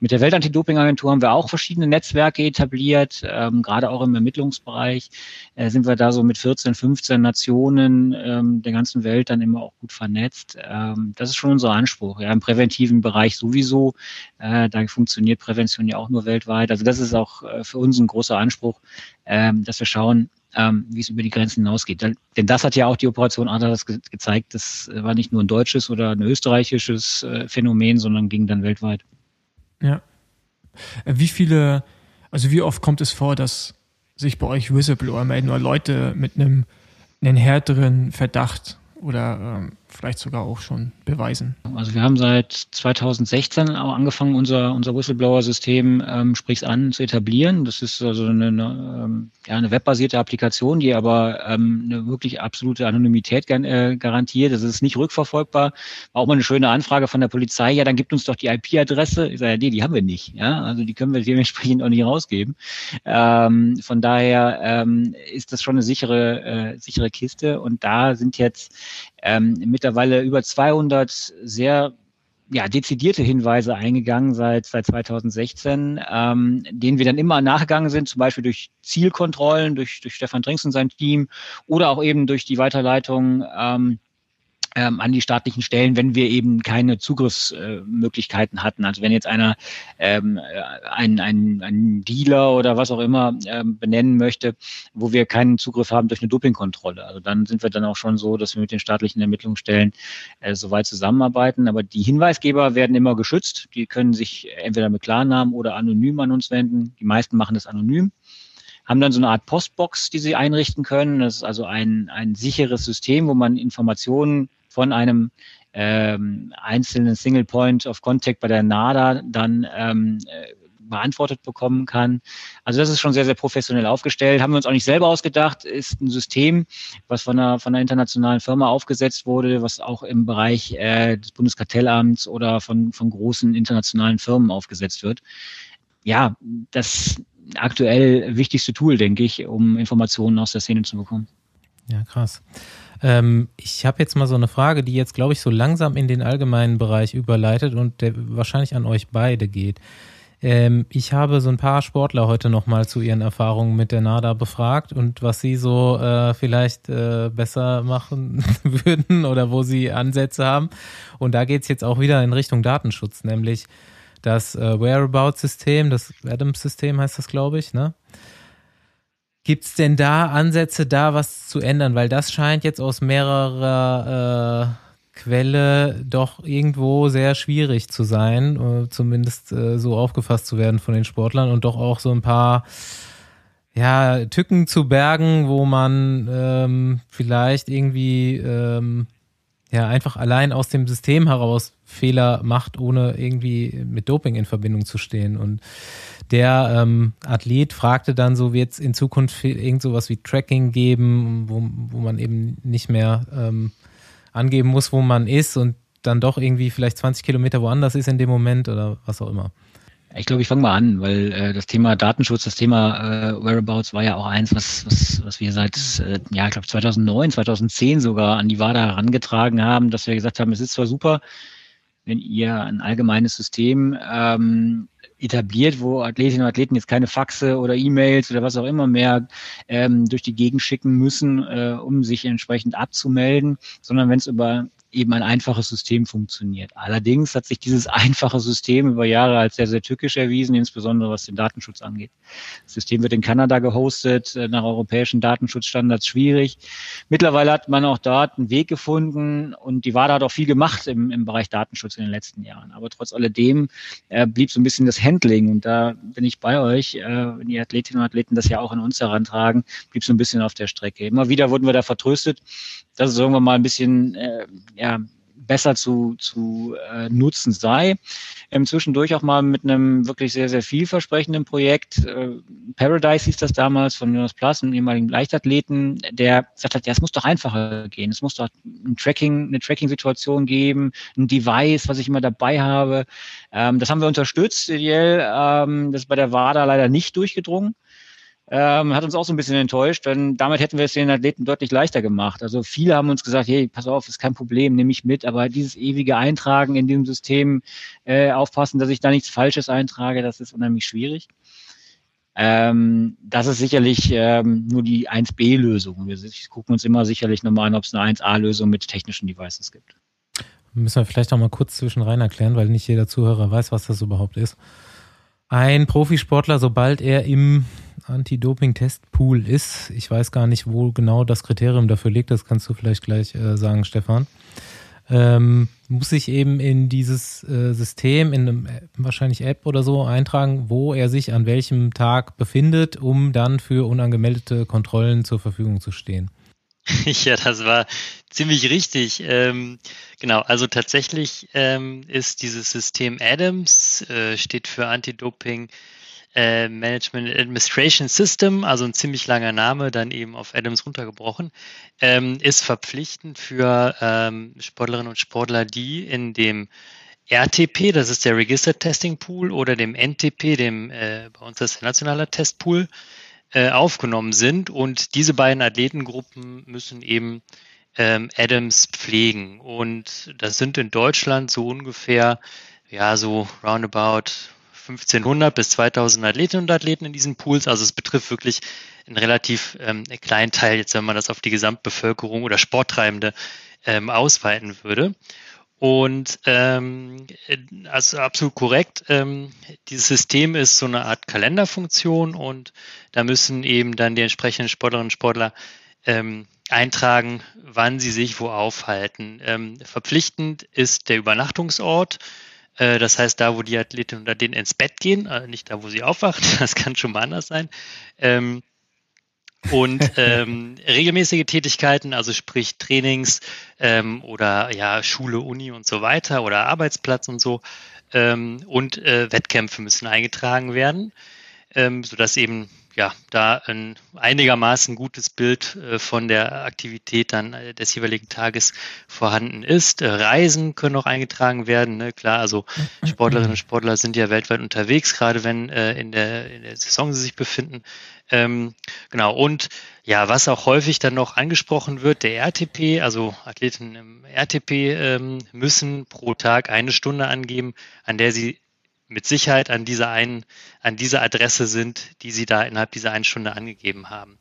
Mit der Weltantidopingagentur haben wir auch verschiedene Netzwerke etabliert, ähm, gerade auch im Ermittlungsbereich äh, sind wir da so mit 14, 15 Nationen ähm, der ganzen Welt dann immer auch gut vernetzt. Ähm, das ist schon unser Anspruch. Ja, im präventiven Bereich sowieso. Äh, da funktioniert Prävention ja auch nur weltweit. Also das ist auch äh, für uns ein großer Anspruch, äh, dass wir schauen, ähm, wie es über die Grenzen hinausgeht. Denn das hat ja auch die Operation Atlas ge gezeigt. Das war nicht nur ein deutsches oder ein österreichisches äh, Phänomen, sondern ging dann weltweit. Ja. Wie viele Also wie oft kommt es vor, dass sich bei euch Whistleblower melden oder Leute mit einem, einem härteren Verdacht oder ähm, vielleicht sogar auch schon beweisen? Also wir haben seit 2016 auch angefangen, unser, unser Whistleblower-System ähm, sprich's an zu etablieren. Das ist also eine, eine, ähm, ja, eine webbasierte Applikation, die aber ähm, eine wirklich absolute Anonymität äh, garantiert. Das ist nicht rückverfolgbar. War auch mal eine schöne Anfrage von der Polizei. Ja, dann gibt uns doch die IP-Adresse. Ich sage, ja, nee, die haben wir nicht. Ja, also die können wir dementsprechend auch nicht rausgeben. Ähm, von daher ähm, ist das schon eine sichere, äh, sichere Kiste. Und da sind jetzt ähm, mittlerweile über 200 sehr ja, dezidierte Hinweise eingegangen seit, seit 2016, ähm, denen wir dann immer nachgegangen sind, zum Beispiel durch Zielkontrollen, durch, durch Stefan Trinks und sein Team oder auch eben durch die Weiterleitung ähm, ähm, an die staatlichen Stellen, wenn wir eben keine Zugriffsmöglichkeiten äh, hatten. Also wenn jetzt einer ähm, einen, einen, einen Dealer oder was auch immer ähm, benennen möchte, wo wir keinen Zugriff haben durch eine Dopingkontrolle. Also dann sind wir dann auch schon so, dass wir mit den staatlichen Ermittlungsstellen äh, soweit zusammenarbeiten. Aber die Hinweisgeber werden immer geschützt. Die können sich entweder mit Klarnamen oder anonym an uns wenden. Die meisten machen das anonym haben dann so eine Art Postbox, die sie einrichten können. Das ist also ein, ein sicheres System, wo man Informationen von einem ähm, einzelnen Single Point of Contact bei der NADA dann ähm, äh, beantwortet bekommen kann. Also das ist schon sehr, sehr professionell aufgestellt. Haben wir uns auch nicht selber ausgedacht, ist ein System, was von einer, von einer internationalen Firma aufgesetzt wurde, was auch im Bereich äh, des Bundeskartellamts oder von, von großen internationalen Firmen aufgesetzt wird. Ja, das aktuell wichtigste Tool, denke ich, um Informationen aus der Szene zu bekommen. Ja, krass. Ähm, ich habe jetzt mal so eine Frage, die jetzt, glaube ich, so langsam in den allgemeinen Bereich überleitet und der wahrscheinlich an euch beide geht. Ähm, ich habe so ein paar Sportler heute nochmal zu ihren Erfahrungen mit der NADA befragt und was sie so äh, vielleicht äh, besser machen würden oder wo sie Ansätze haben. Und da geht's jetzt auch wieder in Richtung Datenschutz, nämlich das äh, Whereabout-System, das Adams-System heißt das, glaube ich, ne? Gibt es denn da Ansätze, da was zu ändern? Weil das scheint jetzt aus mehrerer äh, Quelle doch irgendwo sehr schwierig zu sein, äh, zumindest äh, so aufgefasst zu werden von den Sportlern und doch auch so ein paar ja, Tücken zu bergen, wo man ähm, vielleicht irgendwie ähm, ja einfach allein aus dem System heraus Fehler macht, ohne irgendwie mit Doping in Verbindung zu stehen. Und der ähm, Athlet fragte dann so, wird es in Zukunft irgend sowas wie Tracking geben, wo, wo man eben nicht mehr ähm, angeben muss, wo man ist und dann doch irgendwie vielleicht 20 Kilometer woanders ist in dem Moment oder was auch immer. Ich glaube, ich fange mal an, weil äh, das Thema Datenschutz, das Thema äh, Whereabouts war ja auch eins, was, was, was wir seit, äh, ja, ich glaube 2009, 2010 sogar an die WADA herangetragen haben, dass wir gesagt haben, es ist zwar super, wenn ihr ein allgemeines System ähm, etabliert, wo Athletinnen und Athleten jetzt keine Faxe oder E-Mails oder was auch immer mehr ähm, durch die Gegend schicken müssen, äh, um sich entsprechend abzumelden, sondern wenn es über eben ein einfaches System funktioniert. Allerdings hat sich dieses einfache System über Jahre als sehr, sehr tückisch erwiesen, insbesondere was den Datenschutz angeht. Das System wird in Kanada gehostet, äh, nach europäischen Datenschutzstandards schwierig. Mittlerweile hat man auch dort einen Weg gefunden und die WADA hat auch viel gemacht im, im Bereich Datenschutz in den letzten Jahren. Aber trotz alledem äh, blieb so ein bisschen das Handling und da bin ich bei euch, äh, wenn die Athletinnen und Athleten das ja auch an uns herantragen, blieb so ein bisschen auf der Strecke. Immer wieder wurden wir da vertröstet, dass es irgendwann mal ein bisschen äh, ja, besser zu, zu äh, nutzen sei. Ähm, zwischendurch auch mal mit einem wirklich sehr, sehr vielversprechenden Projekt. Äh, Paradise hieß das damals von Jonas Plus, einem ehemaligen Leichtathleten, der gesagt hat, ja, es muss doch einfacher gehen. Es muss doch ein Tracking, eine Tracking-Situation geben, ein Device, was ich immer dabei habe. Ähm, das haben wir unterstützt, ideell. Ähm, das ist bei der WADA leider nicht durchgedrungen ähm, hat uns auch so ein bisschen enttäuscht, denn damit hätten wir es den Athleten deutlich leichter gemacht. Also viele haben uns gesagt, hey, pass auf, ist kein Problem, nehme ich mit, aber dieses ewige Eintragen in diesem System, äh, aufpassen, dass ich da nichts Falsches eintrage, das ist unheimlich schwierig. Ähm, das ist sicherlich ähm, nur die 1b-Lösung. Wir gucken uns immer sicherlich nochmal an, ob es eine 1a-Lösung mit technischen Devices gibt. Müssen wir vielleicht auch mal kurz zwischen rein erklären, weil nicht jeder Zuhörer weiß, was das überhaupt ist. Ein Profisportler, sobald er im Anti-Doping-Test-Pool ist. Ich weiß gar nicht, wo genau das Kriterium dafür liegt. Das kannst du vielleicht gleich äh, sagen, Stefan. ähm, muss sich eben in dieses äh, System, in einem wahrscheinlich App oder so eintragen, wo er sich an welchem Tag befindet, um dann für unangemeldete Kontrollen zur Verfügung zu stehen. Ja, das war ziemlich richtig. Ähm, genau, also tatsächlich ähm, ist dieses System ADAMS, äh, steht für Anti-Doping äh, Management Administration System, also ein ziemlich langer Name, dann eben auf Adams runtergebrochen, ähm, ist verpflichtend für ähm, Sportlerinnen und Sportler, die in dem RTP, das ist der Registered Testing Pool, oder dem NTP, dem äh, bei uns das nationale Testpool, äh, aufgenommen sind. Und diese beiden Athletengruppen müssen eben ähm, Adams pflegen. Und das sind in Deutschland so ungefähr, ja, so roundabout 1500 bis 2000 Athletinnen und Athleten in diesen Pools. Also es betrifft wirklich einen relativ ähm, kleinen Teil, jetzt wenn man das auf die Gesamtbevölkerung oder Sporttreibende ähm, ausweiten würde. Und ähm, also absolut korrekt. Ähm, dieses System ist so eine Art Kalenderfunktion und da müssen eben dann die entsprechenden Sportlerinnen und Sportler ähm, eintragen, wann sie sich wo aufhalten. Ähm, verpflichtend ist der Übernachtungsort. Äh, das heißt, da, wo die Athletinnen und Athleten ins Bett gehen, äh, nicht da, wo sie aufwachen, das kann schon mal anders sein. Ähm, und ähm, regelmäßige Tätigkeiten, also sprich Trainings ähm, oder ja Schule, Uni und so weiter oder Arbeitsplatz und so ähm, und äh, Wettkämpfe müssen eingetragen werden, ähm, sodass eben ja, da ein einigermaßen gutes Bild äh, von der Aktivität dann äh, des jeweiligen Tages vorhanden ist. Äh, Reisen können auch eingetragen werden, ne? klar, also Sportlerinnen und Sportler sind ja weltweit unterwegs, gerade wenn in, der, in der Saison sie sich befinden. Ähm, genau, und ja, was auch häufig dann noch angesprochen wird, der RTP, also Athleten im RTP ähm, müssen pro Tag eine Stunde angeben, an der sie mit Sicherheit an dieser einen, an dieser Adresse sind, die Sie da innerhalb dieser einen Stunde angegeben haben.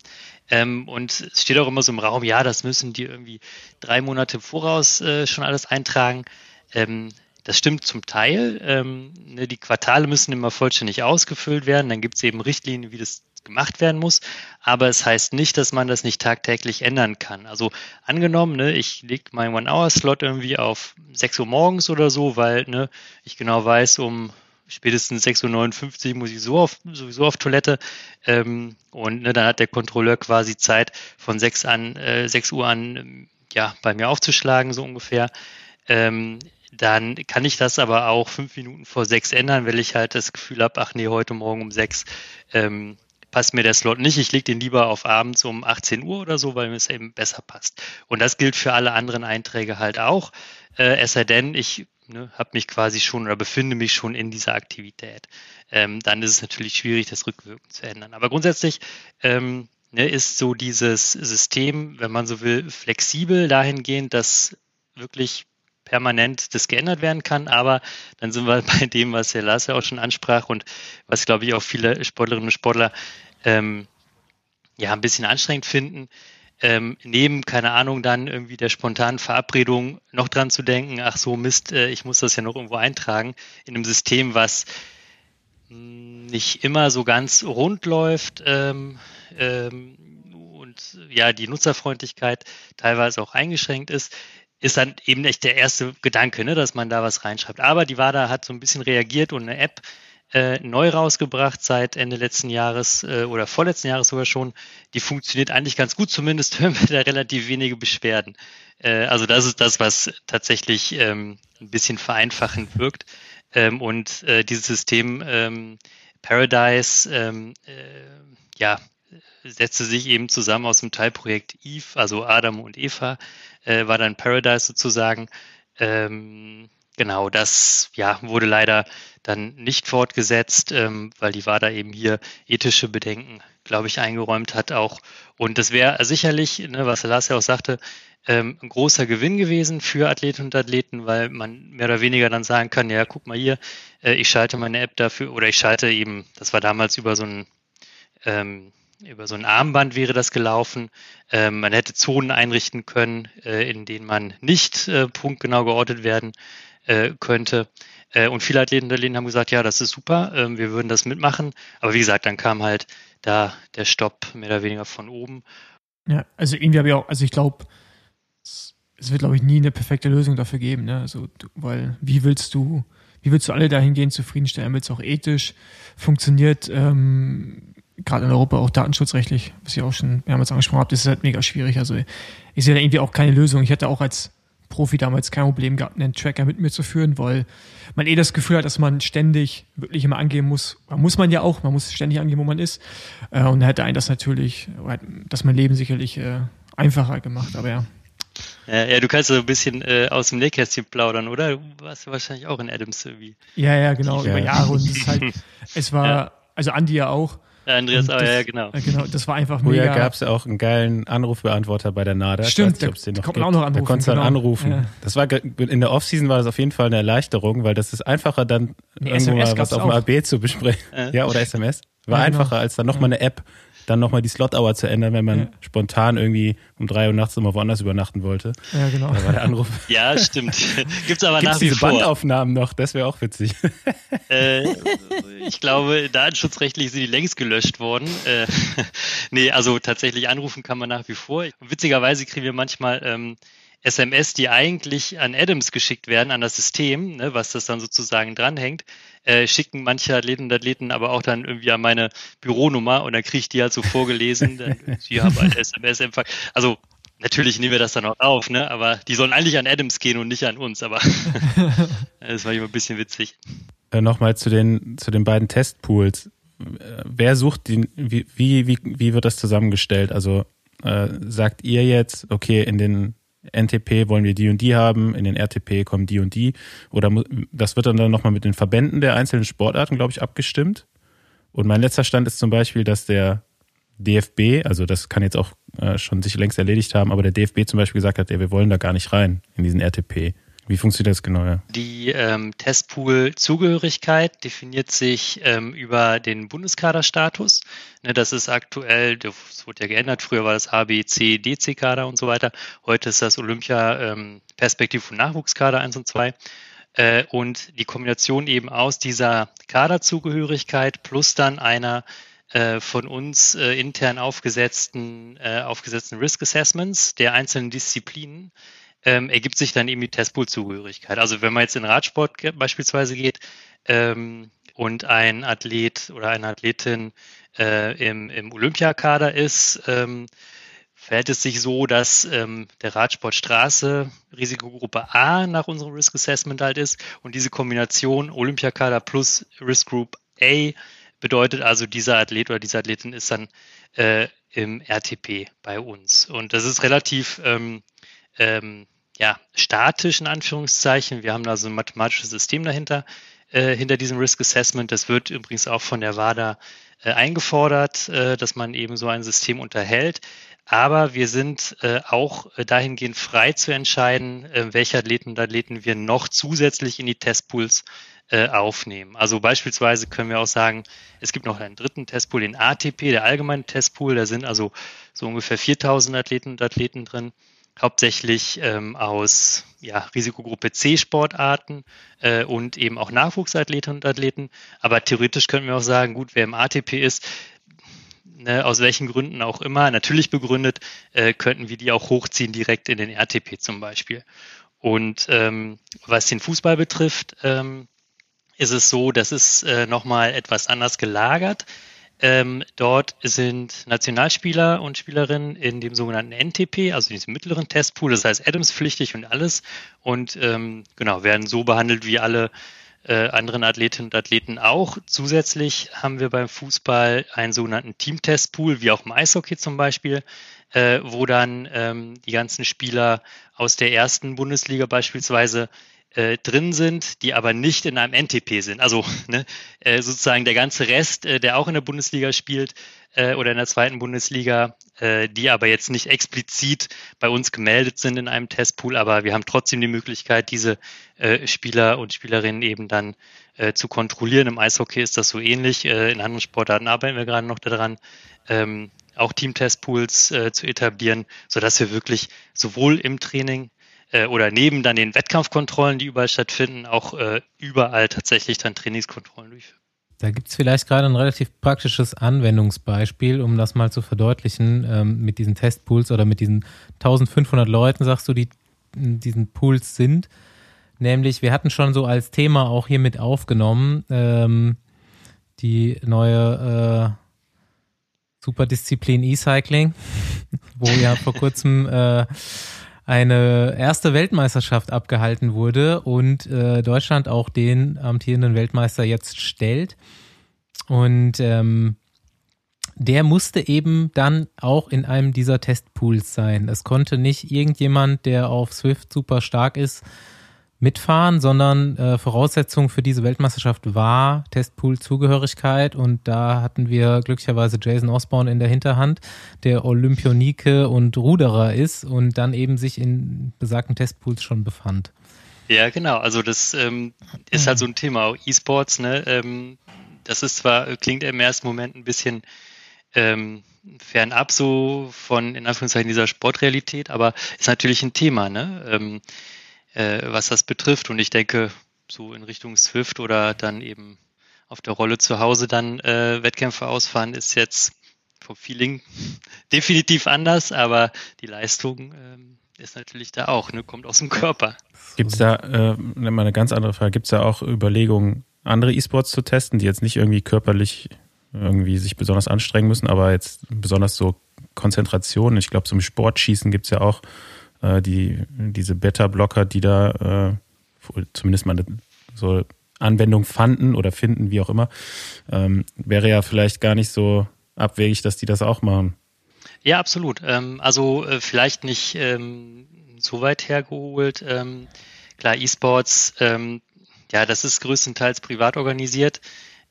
Ähm, und es steht auch immer so im Raum, ja, das müssen die irgendwie drei Monate Voraus äh, schon alles eintragen. Ähm, das stimmt zum Teil. Ähm, ne, die Quartale müssen immer vollständig ausgefüllt werden. Dann gibt es eben Richtlinien, wie das gemacht werden muss. Aber es heißt nicht, dass man das nicht tagtäglich ändern kann. Also angenommen, ne, ich lege meinen One-Hour-Slot irgendwie auf 6 Uhr morgens oder so, weil ne, ich genau weiß, um spätestens 6.59 Uhr muss ich so auf, sowieso auf Toilette. Ähm, und ne, dann hat der Kontrolleur quasi Zeit, von 6, an, äh, 6 Uhr an ja, bei mir aufzuschlagen, so ungefähr. Ähm, dann kann ich das aber auch fünf Minuten vor sechs ändern, weil ich halt das Gefühl habe, ach nee, heute Morgen um sechs ähm, passt mir der Slot nicht. Ich lege den lieber auf abends um 18 Uhr oder so, weil mir es eben besser passt. Und das gilt für alle anderen Einträge halt auch. Äh, es sei denn, ich ne, habe mich quasi schon oder befinde mich schon in dieser Aktivität. Ähm, dann ist es natürlich schwierig, das rückwirkend zu ändern. Aber grundsätzlich ähm, ne, ist so dieses System, wenn man so will, flexibel dahingehend, dass wirklich permanent das geändert werden kann. Aber dann sind wir bei dem, was Herr Lars ja auch schon ansprach und was, glaube ich, auch viele Sportlerinnen und Sportler ähm, ja ein bisschen anstrengend finden ähm, neben, keine Ahnung, dann irgendwie der spontanen Verabredung noch dran zu denken, ach so Mist, äh, ich muss das ja noch irgendwo eintragen, in einem System, was hm, nicht immer so ganz rund läuft ähm, ähm, und ja, die Nutzerfreundlichkeit teilweise auch eingeschränkt ist, ist dann eben echt der erste Gedanke, ne, dass man da was reinschreibt. Aber die WADA hat so ein bisschen reagiert und eine App äh, neu rausgebracht seit Ende letzten Jahres äh, oder vorletzten Jahres sogar schon. Die funktioniert eigentlich ganz gut, zumindest hören wir da relativ wenige Beschwerden. Äh, also das ist das, was tatsächlich ähm, ein bisschen vereinfachend wirkt. Ähm, und äh, dieses System ähm, Paradise, ähm, äh, ja, setzte sich eben zusammen aus dem Teilprojekt Eve, also Adam und Eva, äh, war dann Paradise sozusagen. Ähm, Genau, das ja, wurde leider dann nicht fortgesetzt, ähm, weil die WADA eben hier ethische Bedenken, glaube ich, eingeräumt hat auch. Und das wäre sicherlich, ne, was Lars ja auch sagte, ähm, ein großer Gewinn gewesen für Athletinnen und Athleten, weil man mehr oder weniger dann sagen kann, ja, guck mal hier, äh, ich schalte meine App dafür oder ich schalte eben, das war damals über so ein ähm, über so ein Armband wäre das gelaufen. Ähm, man hätte Zonen einrichten können, äh, in denen man nicht äh, punktgenau geortet werden äh, könnte. Äh, und viele Athleten haben gesagt, ja, das ist super, äh, wir würden das mitmachen. Aber wie gesagt, dann kam halt da der Stopp mehr oder weniger von oben. Ja, also irgendwie habe ich auch, also ich glaube, es wird, glaube ich, nie eine perfekte Lösung dafür geben, ne? Also, weil wie willst du, wie willst du alle dahingehend zufriedenstellen, willst du auch ethisch funktioniert, ähm, gerade in Europa auch datenschutzrechtlich, was ich auch schon mehrmals angesprochen habe, das ist halt mega schwierig. Also ich sehe da irgendwie auch keine Lösung. Ich hatte auch als Profi damals kein Problem gehabt, einen Tracker mit mir zu führen, weil man eh das Gefühl hat, dass man ständig wirklich immer angeben muss. Man muss man ja auch, man muss ständig angeben, wo man ist. Äh, und da hätte einen das natürlich, dass mein Leben sicherlich äh, einfacher gemacht, aber ja. Ja, ja, du kannst so ein bisschen äh, aus dem Nähkästchen plaudern, oder? Du warst ja wahrscheinlich auch in Adams irgendwie. Ja, ja, genau, ja. über Jahre. Und es, halt, es war, ja. also Andi ja auch, ja, Andreas, aber ja, genau. Ja, genau. Das war einfach Früher mega. gab es ja auch einen geilen Anrufbeantworter bei der NADA. Stimmt, da, da kommt man auch noch anrufen. Da konntest du genau. dann anrufen. Ja. Das war, in der Offseason war das auf jeden Fall eine Erleichterung, weil das ist einfacher dann nee, irgendwo mal was auf dem AB zu besprechen. Ja. ja, oder SMS. War ja, genau. einfacher als dann nochmal eine App dann nochmal die Slot-Hour zu ändern, wenn man ja. spontan irgendwie um drei Uhr nachts immer woanders übernachten wollte. Ja, genau. Da war der Anruf. ja, stimmt. Gibt's aber Gibt's nach wie diese vor. Bandaufnahmen noch? Das wäre auch witzig. Äh, ich glaube, datenschutzrechtlich sind die längst gelöscht worden. Äh, nee, also tatsächlich anrufen kann man nach wie vor. Witzigerweise kriegen wir manchmal ähm, SMS, die eigentlich an Adams geschickt werden, an das System, ne, was das dann sozusagen dranhängt, äh, schicken manche Athleten und Athleten aber auch dann irgendwie an meine Büronummer und dann kriege ich die halt so vorgelesen, dann, sie haben ein SMS-Empfang. Also natürlich nehmen wir das dann auch auf, ne? aber die sollen eigentlich an Adams gehen und nicht an uns, aber das war immer ein bisschen witzig. Äh, Nochmal zu den, zu den beiden Testpools. Äh, wer sucht den, wie, wie, wie, wie wird das zusammengestellt? Also äh, sagt ihr jetzt, okay, in den NTP wollen wir die und die haben, in den RTP kommen die und die. Oder das wird dann, nochmal mit den Verbänden der einzelnen Sportarten, glaube ich, abgestimmt. Und mein letzter Stand ist zum Beispiel, dass der DFB, also das kann jetzt auch äh, schon sich längst erledigt haben, aber der DFB zum Beispiel gesagt hat, ja, wir wollen da gar nicht rein in diesen RTP. Wie funktioniert das genau? Ja? Die ähm, Testpool-Zugehörigkeit definiert sich ähm, über den Bundeskaderstatus. Ne, das ist aktuell, das wurde ja geändert, früher war das A, B, C, DC-Kader und so weiter. Heute ist das Olympia ähm, Perspektiv- und Nachwuchskader 1 und 2. Äh, und die Kombination eben aus dieser Kaderzugehörigkeit plus dann einer äh, von uns äh, intern aufgesetzten, äh, aufgesetzten Risk Assessments der einzelnen Disziplinen ähm, ergibt sich dann eben die Testpool-Zugehörigkeit. Also wenn man jetzt in Radsport beispielsweise geht ähm, und ein Athlet oder eine Athletin äh, im, im Olympiakader ist, ähm, verhält es sich so, dass ähm, der Radsport Straße Risikogruppe A nach unserem Risk Assessment halt ist und diese Kombination Olympiakader plus Risk Group A bedeutet also, dieser Athlet oder diese Athletin ist dann äh, im RTP bei uns. Und das ist relativ ähm, ähm, ja, statisch in Anführungszeichen. Wir haben da so ein mathematisches System dahinter, äh, hinter diesem Risk Assessment. Das wird übrigens auch von der WADA äh, eingefordert, äh, dass man eben so ein System unterhält. Aber wir sind äh, auch dahingehend frei zu entscheiden, äh, welche Athleten und Athleten wir noch zusätzlich in die Testpools äh, aufnehmen. Also beispielsweise können wir auch sagen, es gibt noch einen dritten Testpool, den ATP, der allgemeine Testpool. Da sind also so ungefähr 4000 Athleten und Athleten drin hauptsächlich ähm, aus ja, Risikogruppe C Sportarten äh, und eben auch Nachwuchsathleten und Athleten. Aber theoretisch könnten wir auch sagen, gut, wer im ATP ist, ne, aus welchen Gründen auch immer, natürlich begründet, äh, könnten wir die auch hochziehen direkt in den RTP zum Beispiel. Und ähm, was den Fußball betrifft, ähm, ist es so, dass es äh, nochmal etwas anders gelagert. Ähm, dort sind Nationalspieler und Spielerinnen in dem sogenannten NTP, also diesem mittleren Testpool, das heißt Adams-pflichtig und alles und ähm, genau werden so behandelt wie alle äh, anderen Athletinnen und Athleten auch. Zusätzlich haben wir beim Fußball einen sogenannten Team-Testpool, wie auch im Eishockey zum Beispiel, äh, wo dann ähm, die ganzen Spieler aus der ersten Bundesliga beispielsweise äh, drin sind, die aber nicht in einem NTP sind. Also ne, äh, sozusagen der ganze Rest, äh, der auch in der Bundesliga spielt äh, oder in der zweiten Bundesliga, äh, die aber jetzt nicht explizit bei uns gemeldet sind in einem Testpool, aber wir haben trotzdem die Möglichkeit, diese äh, Spieler und Spielerinnen eben dann zu kontrollieren. Im Eishockey ist das so ähnlich. Äh, in anderen Sportarten arbeiten wir gerade noch daran. Ähm, auch Team-Testpools äh, zu etablieren, sodass wir wirklich sowohl im Training äh, oder neben dann den Wettkampfkontrollen, die überall stattfinden, auch äh, überall tatsächlich dann Trainingskontrollen durchführen. Da gibt es vielleicht gerade ein relativ praktisches Anwendungsbeispiel, um das mal zu verdeutlichen, ähm, mit diesen Testpools oder mit diesen 1500 Leuten, sagst du, die in diesen Pools sind. Nämlich, wir hatten schon so als Thema auch hier mit aufgenommen, ähm, die neue äh, Superdisziplin E-Cycling, wo ja vor kurzem äh, eine erste Weltmeisterschaft abgehalten wurde und äh, Deutschland auch den amtierenden Weltmeister jetzt stellt. Und ähm, der musste eben dann auch in einem dieser Testpools sein. Es konnte nicht irgendjemand, der auf Swift super stark ist, mitfahren, sondern äh, Voraussetzung für diese Weltmeisterschaft war Testpool-Zugehörigkeit und da hatten wir glücklicherweise Jason Osborne in der Hinterhand, der Olympionike und Ruderer ist und dann eben sich in besagten Testpools schon befand. Ja, genau. Also das ähm, ist halt so ein Thema. E-Sports, ne? Ähm, das ist zwar, klingt im ersten Moment ein bisschen ähm, fernab so von, in Anführungszeichen, dieser Sportrealität, aber ist natürlich ein Thema, ne? Äh, was das betrifft. Und ich denke, so in Richtung Swift oder dann eben auf der Rolle zu Hause dann äh, Wettkämpfe ausfahren, ist jetzt vom Feeling definitiv anders, aber die Leistung ähm, ist natürlich da auch, ne? kommt aus dem Körper. Gibt es da, äh, mal eine ganz andere Frage, gibt es da auch Überlegungen, andere E-Sports zu testen, die jetzt nicht irgendwie körperlich irgendwie sich besonders anstrengen müssen, aber jetzt besonders so Konzentration. Ich glaube, zum Sportschießen gibt es ja auch äh, die, diese Beta-Blocker, die da äh, zumindest mal so Anwendung fanden oder finden, wie auch immer, ähm, wäre ja vielleicht gar nicht so abwegig, dass die das auch machen. Ja, absolut. Ähm, also äh, vielleicht nicht ähm, so weit hergeholt. Ähm, klar, E-Sports, ähm, ja, das ist größtenteils privat organisiert.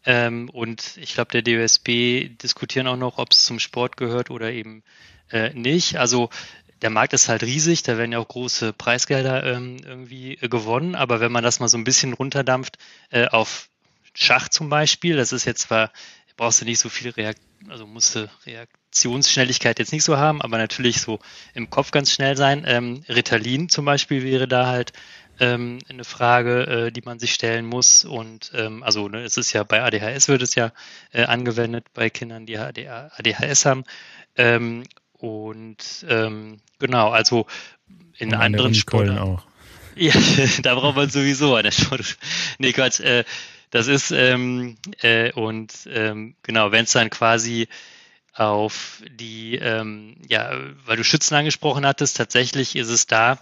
Ähm, und ich glaube, der DOSB diskutieren auch noch, ob es zum Sport gehört oder eben äh, nicht. Also der Markt ist halt riesig, da werden ja auch große Preisgelder ähm, irgendwie äh, gewonnen, aber wenn man das mal so ein bisschen runterdampft äh, auf Schach zum Beispiel, das ist jetzt zwar, brauchst du nicht so viel Reakt also musste Reaktionsschnelligkeit jetzt nicht so haben, aber natürlich so im Kopf ganz schnell sein. Ähm, Ritalin zum Beispiel wäre da halt ähm, eine Frage, äh, die man sich stellen muss. Und ähm, also ne, es ist ja bei ADHS wird es ja äh, angewendet bei Kindern, die ADHS haben. Ähm, und ähm, genau, also in anderen Sportarten auch. Ja, da braucht man sowieso eine Sport. Nee, Quatsch. Äh, das ist, ähm, äh, und ähm, genau, wenn es dann quasi auf die, ähm, ja, weil du Schützen angesprochen hattest, tatsächlich ist es da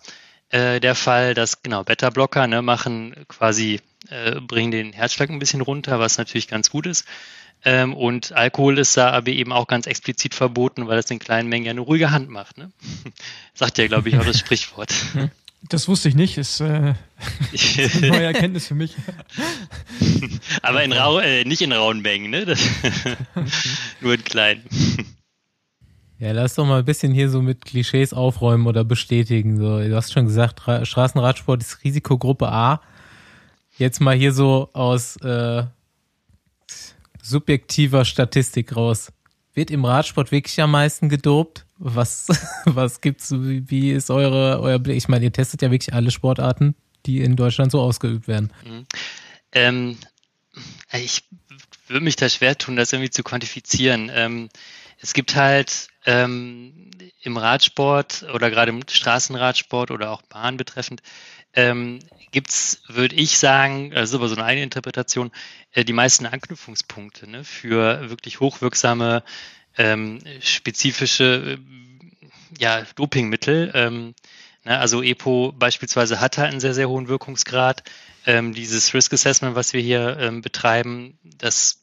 äh, der Fall, dass genau Beta-Blocker ne, machen quasi, äh, bringen den Herzschlag ein bisschen runter, was natürlich ganz gut ist. Ähm, und Alkohol ist da aber eben auch ganz explizit verboten, weil es in kleinen Mengen ja eine ruhige Hand macht. Ne? Sagt ja, glaube ich, auch das Sprichwort. Das wusste ich nicht. Ist, äh, ist eine neue Erkenntnis für mich. aber in rau äh, nicht in rauen Mengen, ne? Das, nur in kleinen. Ja, lass doch mal ein bisschen hier so mit Klischees aufräumen oder bestätigen. So, du hast schon gesagt, Ra Straßenradsport ist Risikogruppe A. Jetzt mal hier so aus äh, subjektiver Statistik raus. Wird im Radsport wirklich am meisten gedopt? Was, was gibt's, wie ist eure, euer Blick? Ich meine, ihr testet ja wirklich alle Sportarten, die in Deutschland so ausgeübt werden. Mhm. Ähm, ich würde mich da schwer tun, das irgendwie zu quantifizieren. Ähm, es gibt halt ähm, im Radsport oder gerade im Straßenradsport oder auch Bahn betreffend ähm, gibt es, würde ich sagen, das ist aber so eine eigene Interpretation, äh, die meisten Anknüpfungspunkte ne, für wirklich hochwirksame, ähm, spezifische äh, ja, Dopingmittel. Ähm, ne, also EPO beispielsweise hat halt einen sehr, sehr hohen Wirkungsgrad. Ähm, dieses Risk Assessment, was wir hier ähm, betreiben, das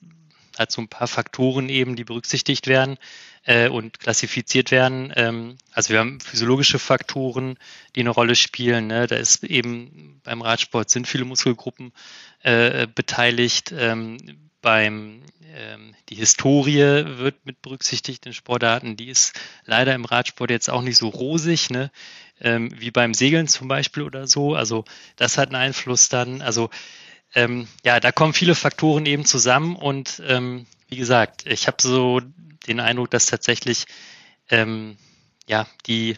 hat so ein paar Faktoren eben, die berücksichtigt werden äh, und klassifiziert werden. Ähm, also wir haben physiologische Faktoren, die eine Rolle spielen. Ne? Da ist eben beim Radsport sind viele Muskelgruppen äh, beteiligt. Ähm, beim ähm, die Historie wird mit berücksichtigt in Sportarten. Die ist leider im Radsport jetzt auch nicht so rosig, ne? Ähm, wie beim Segeln zum Beispiel oder so. Also das hat einen Einfluss dann. Also ähm, ja, da kommen viele Faktoren eben zusammen und ähm, wie gesagt, ich habe so den Eindruck, dass tatsächlich ähm, ja die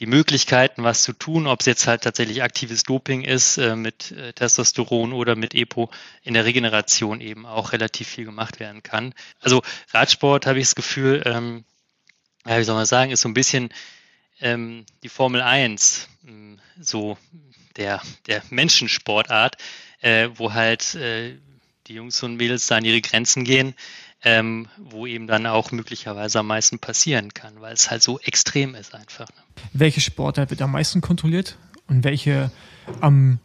die Möglichkeiten, was zu tun, ob es jetzt halt tatsächlich aktives Doping ist äh, mit äh, Testosteron oder mit EPO, in der Regeneration eben auch relativ viel gemacht werden kann. Also Radsport habe ich das Gefühl, ähm, ja, wie soll man sagen, ist so ein bisschen ähm, die Formel 1, ähm, so der, der Menschensportart, äh, wo halt äh, die Jungs und Mädels da an ihre Grenzen gehen, ähm, wo eben dann auch möglicherweise am meisten passieren kann, weil es halt so extrem ist einfach. Ne? Welche Sportart wird am meisten kontrolliert und welche am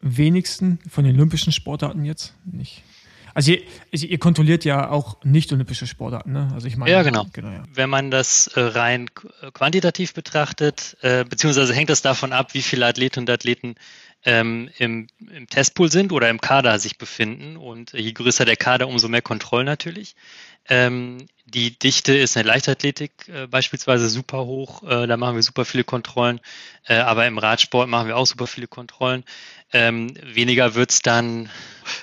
wenigsten von den olympischen Sportarten jetzt nicht? Also ihr, also ihr kontrolliert ja auch nicht-olympische Sportarten, ne? Also ich meine. Ja, genau. genau ja. Wenn man das äh, rein quantitativ betrachtet, äh, beziehungsweise hängt das davon ab, wie viele Athleten und Athleten ähm, im, im Testpool sind oder im Kader sich befinden. Und je größer der Kader, umso mehr Kontrollen natürlich. Ähm, die Dichte ist in der Leichtathletik äh, beispielsweise super hoch. Äh, da machen wir super viele Kontrollen. Äh, aber im Radsport machen wir auch super viele Kontrollen. Ähm, weniger wird's dann,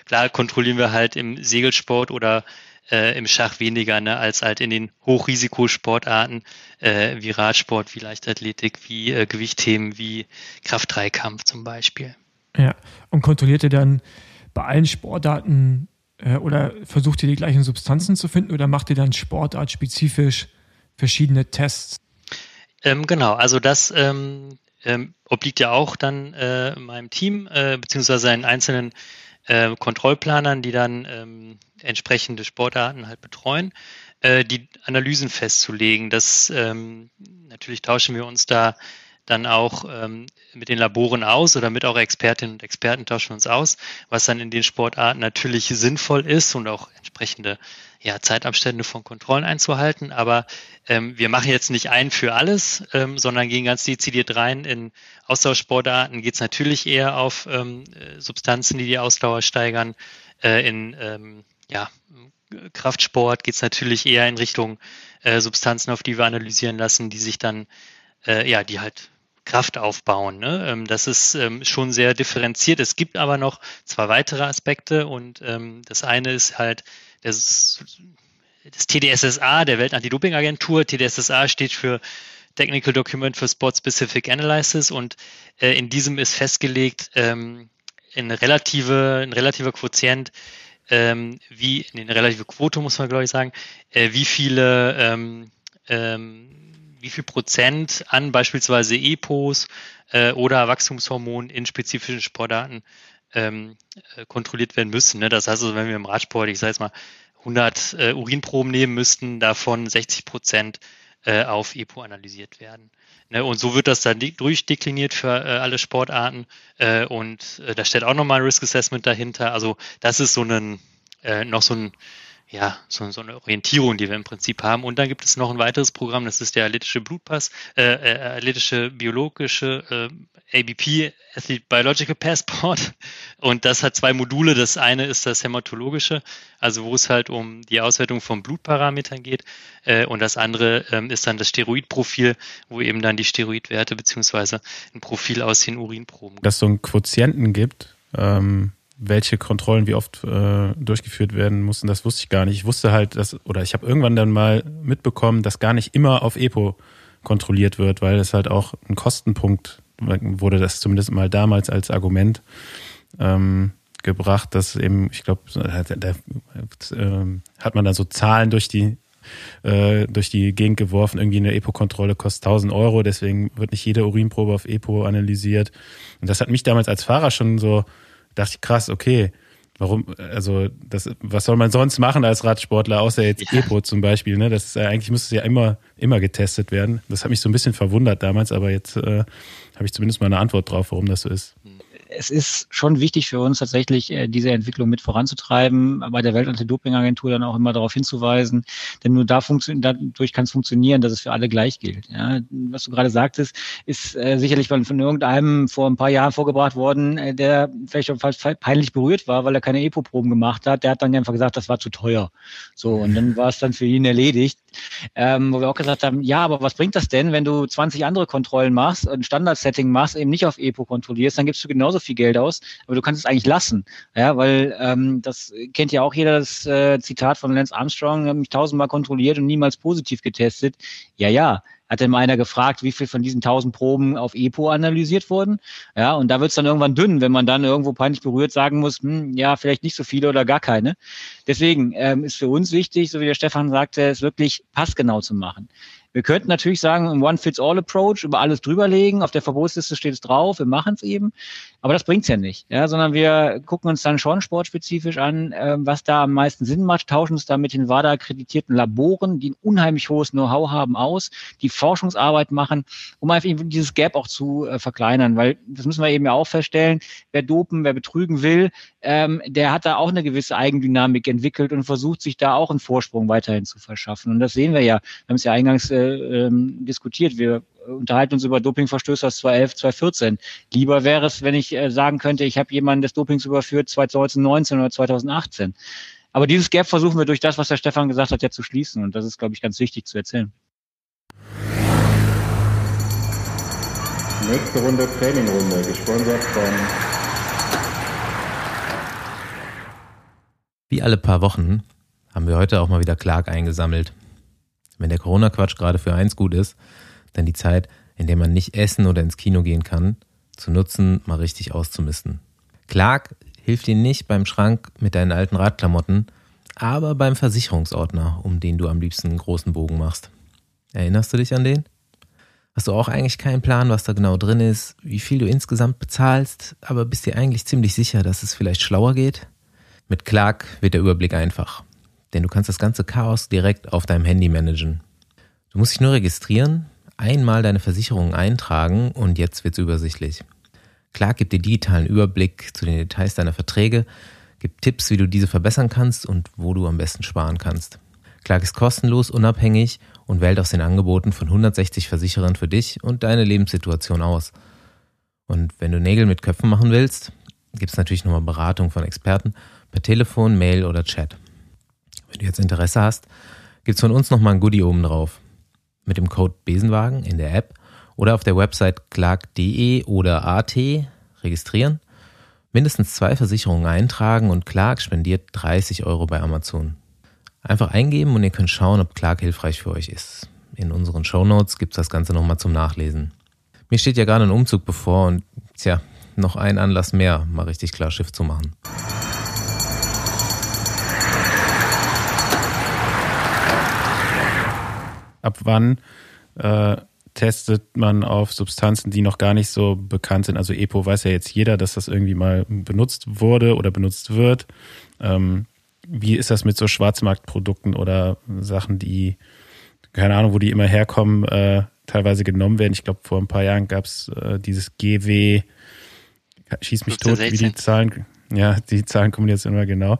klar kontrollieren wir halt im Segelsport oder äh, im Schach weniger, ne, als halt in den Hochrisikosportarten äh, wie Radsport, wie Leichtathletik, wie äh, Gewichtheben, wie Kraft-3-Kampf zum Beispiel. Ja, und kontrolliert ihr dann bei allen Sportarten äh, oder versucht ihr die gleichen Substanzen zu finden oder macht ihr dann sportartspezifisch verschiedene Tests? Ähm, genau, also das ähm, ähm, obliegt ja auch dann äh, meinem Team, äh, beziehungsweise einen einzelnen äh, Kontrollplanern, die dann ähm, entsprechende Sportarten halt betreuen, äh, die Analysen festzulegen. Das ähm, natürlich tauschen wir uns da dann auch ähm, mit den Laboren aus oder mit auch Expertinnen und Experten tauschen uns aus, was dann in den Sportarten natürlich sinnvoll ist und auch entsprechende ja, Zeitabstände von Kontrollen einzuhalten. Aber ähm, wir machen jetzt nicht ein für alles, ähm, sondern gehen ganz dezidiert rein. In Austauschsportarten geht es natürlich eher auf ähm, Substanzen, die die Ausdauer steigern. Äh, in ähm, ja, Kraftsport geht es natürlich eher in Richtung äh, Substanzen, auf die wir analysieren lassen, die sich dann, äh, ja, die halt Kraft aufbauen. Ne? Ähm, das ist ähm, schon sehr differenziert. Es gibt aber noch zwei weitere Aspekte und ähm, das eine ist halt das, das TDSSA, der Welt-Anti-Doping-Agentur. TDSSA steht für Technical Document for Sport Specific Analysis und äh, in diesem ist festgelegt ähm, in relative, ein relativer Quotient, ähm, wie, in relative Quote muss man glaube ich sagen, äh, wie viele ähm, ähm, wie viel Prozent an beispielsweise EPOs äh, oder Wachstumshormonen in spezifischen Sportarten ähm, äh, kontrolliert werden müssen. Ne? Das heißt also, wenn wir im Radsport, ich sage jetzt mal, 100 äh, Urinproben nehmen müssten, davon 60 Prozent äh, auf EPO analysiert werden. Ne? Und so wird das dann durchdekliniert für äh, alle Sportarten äh, und äh, da steht auch nochmal ein Risk Assessment dahinter. Also das ist so ein, noch so ein ja, so, so eine Orientierung, die wir im Prinzip haben. Und dann gibt es noch ein weiteres Programm, das ist der athletische Blutpass, äh, äh, athletische biologische äh, ABP, Athlete Biological Passport. Und das hat zwei Module. Das eine ist das hämatologische, also wo es halt um die Auswertung von Blutparametern geht. Äh, und das andere ähm, ist dann das Steroidprofil, wo eben dann die Steroidwerte beziehungsweise ein Profil aus den Urinproben. Dass es so einen Quotienten gibt, ähm welche Kontrollen wie oft äh, durchgeführt werden mussten, das wusste ich gar nicht. Ich wusste halt, dass, oder ich habe irgendwann dann mal mitbekommen, dass gar nicht immer auf EPO kontrolliert wird, weil es halt auch ein Kostenpunkt wurde, das zumindest mal damals als Argument ähm, gebracht, dass eben, ich glaube, da, da äh, hat man dann so Zahlen durch die äh, durch die Gegend geworfen, irgendwie eine EPO-Kontrolle kostet 1000 Euro, deswegen wird nicht jede Urinprobe auf EPO analysiert. Und das hat mich damals als Fahrer schon so dachte ich, krass, okay, warum, also das, was soll man sonst machen als Radsportler, außer jetzt ja. EPO zum Beispiel, ne? Das ist ja, eigentlich müsste es ja immer, immer getestet werden. Das hat mich so ein bisschen verwundert damals, aber jetzt äh, habe ich zumindest mal eine Antwort drauf, warum das so ist. Mhm es ist schon wichtig für uns tatsächlich, äh, diese Entwicklung mit voranzutreiben, bei der Welt-Anti-Doping-Agentur dann auch immer darauf hinzuweisen, denn nur da dadurch kann es funktionieren, dass es für alle gleich gilt. Ja, was du gerade sagtest, ist äh, sicherlich von, von irgendeinem vor ein paar Jahren vorgebracht worden, äh, der vielleicht schon fast peinlich berührt war, weil er keine EPO-Proben gemacht hat. Der hat dann einfach gesagt, das war zu teuer. So, und dann war es dann für ihn erledigt. Ähm, wo wir auch gesagt haben, ja, aber was bringt das denn, wenn du 20 andere Kontrollen machst, ein Standard-Setting machst, eben nicht auf EPO kontrollierst, dann gibst du genauso viel Geld aus, aber du kannst es eigentlich lassen. Ja, weil ähm, das kennt ja auch jeder das äh, Zitat von Lance Armstrong, hat mich tausendmal kontrolliert und niemals positiv getestet. Ja, ja. Hat denn mal einer gefragt, wie viel von diesen tausend Proben auf EPO analysiert wurden? Ja, und da wird es dann irgendwann dünn, wenn man dann irgendwo peinlich berührt sagen muss, hm, ja, vielleicht nicht so viele oder gar keine. Deswegen ähm, ist für uns wichtig, so wie der Stefan sagte, es wirklich passgenau zu machen Wir könnten natürlich sagen, ein One-Fits-All-Approach, über alles drüberlegen, auf der Verbotsliste steht es drauf, wir machen es eben. Aber das bringt's ja nicht, ja, sondern wir gucken uns dann schon sportspezifisch an, äh, was da am meisten Sinn macht, tauschen uns da mit den WADA-akkreditierten Laboren, die ein unheimlich hohes Know-how haben, aus, die Forschungsarbeit machen, um einfach dieses Gap auch zu äh, verkleinern, weil das müssen wir eben ja auch feststellen, wer dopen, wer betrügen will, ähm, der hat da auch eine gewisse Eigendynamik entwickelt und versucht sich da auch einen Vorsprung weiterhin zu verschaffen. Und das sehen wir ja, wir haben es ja eingangs äh, ähm, diskutiert, wir unterhalten uns über Dopingverstöße aus 2011, 2014. Lieber wäre es, wenn ich äh, sagen könnte, ich habe jemanden des Dopings überführt 2019 oder 2018. Aber dieses Gap versuchen wir durch das, was der Stefan gesagt hat, ja zu schließen. Und das ist, glaube ich, ganz wichtig zu erzählen. Nächste Runde Trainingrunde, gesponsert von Wie alle paar Wochen haben wir heute auch mal wieder Clark eingesammelt. Wenn der Corona-Quatsch gerade für eins gut ist, dann die Zeit, in der man nicht essen oder ins Kino gehen kann, zu nutzen, mal richtig auszumisten. Clark hilft dir nicht beim Schrank mit deinen alten Radklamotten, aber beim Versicherungsordner, um den du am liebsten einen großen Bogen machst. Erinnerst du dich an den? Hast du auch eigentlich keinen Plan, was da genau drin ist, wie viel du insgesamt bezahlst, aber bist dir eigentlich ziemlich sicher, dass es vielleicht schlauer geht? Mit Clark wird der Überblick einfach, denn du kannst das ganze Chaos direkt auf deinem Handy managen. Du musst dich nur registrieren, einmal deine Versicherung eintragen und jetzt wird's übersichtlich. Clark gibt dir digitalen Überblick zu den Details deiner Verträge, gibt Tipps, wie du diese verbessern kannst und wo du am besten sparen kannst. Clark ist kostenlos, unabhängig und wählt aus den Angeboten von 160 Versicherern für dich und deine Lebenssituation aus. Und wenn du Nägel mit Köpfen machen willst, gibt es natürlich nochmal Beratung von Experten per Telefon, Mail oder Chat. Wenn du jetzt Interesse hast, gibt es von uns nochmal ein Goodie oben drauf mit dem Code Besenwagen in der App oder auf der Website clark.de oder AT registrieren, mindestens zwei Versicherungen eintragen und Clark spendiert 30 Euro bei Amazon. Einfach eingeben und ihr könnt schauen, ob Clark hilfreich für euch ist. In unseren Shownotes gibt es das Ganze nochmal zum Nachlesen. Mir steht ja gerade ein Umzug bevor und tja, noch ein Anlass mehr, mal richtig klar Schiff zu machen. Ab wann äh, testet man auf Substanzen, die noch gar nicht so bekannt sind. Also EPO weiß ja jetzt jeder, dass das irgendwie mal benutzt wurde oder benutzt wird. Ähm, wie ist das mit so Schwarzmarktprodukten oder Sachen, die, keine Ahnung, wo die immer herkommen, äh, teilweise genommen werden? Ich glaube, vor ein paar Jahren gab es äh, dieses GW, schieß mich tot, wie die Zahlen, ja, die Zahlen kommen jetzt immer genau.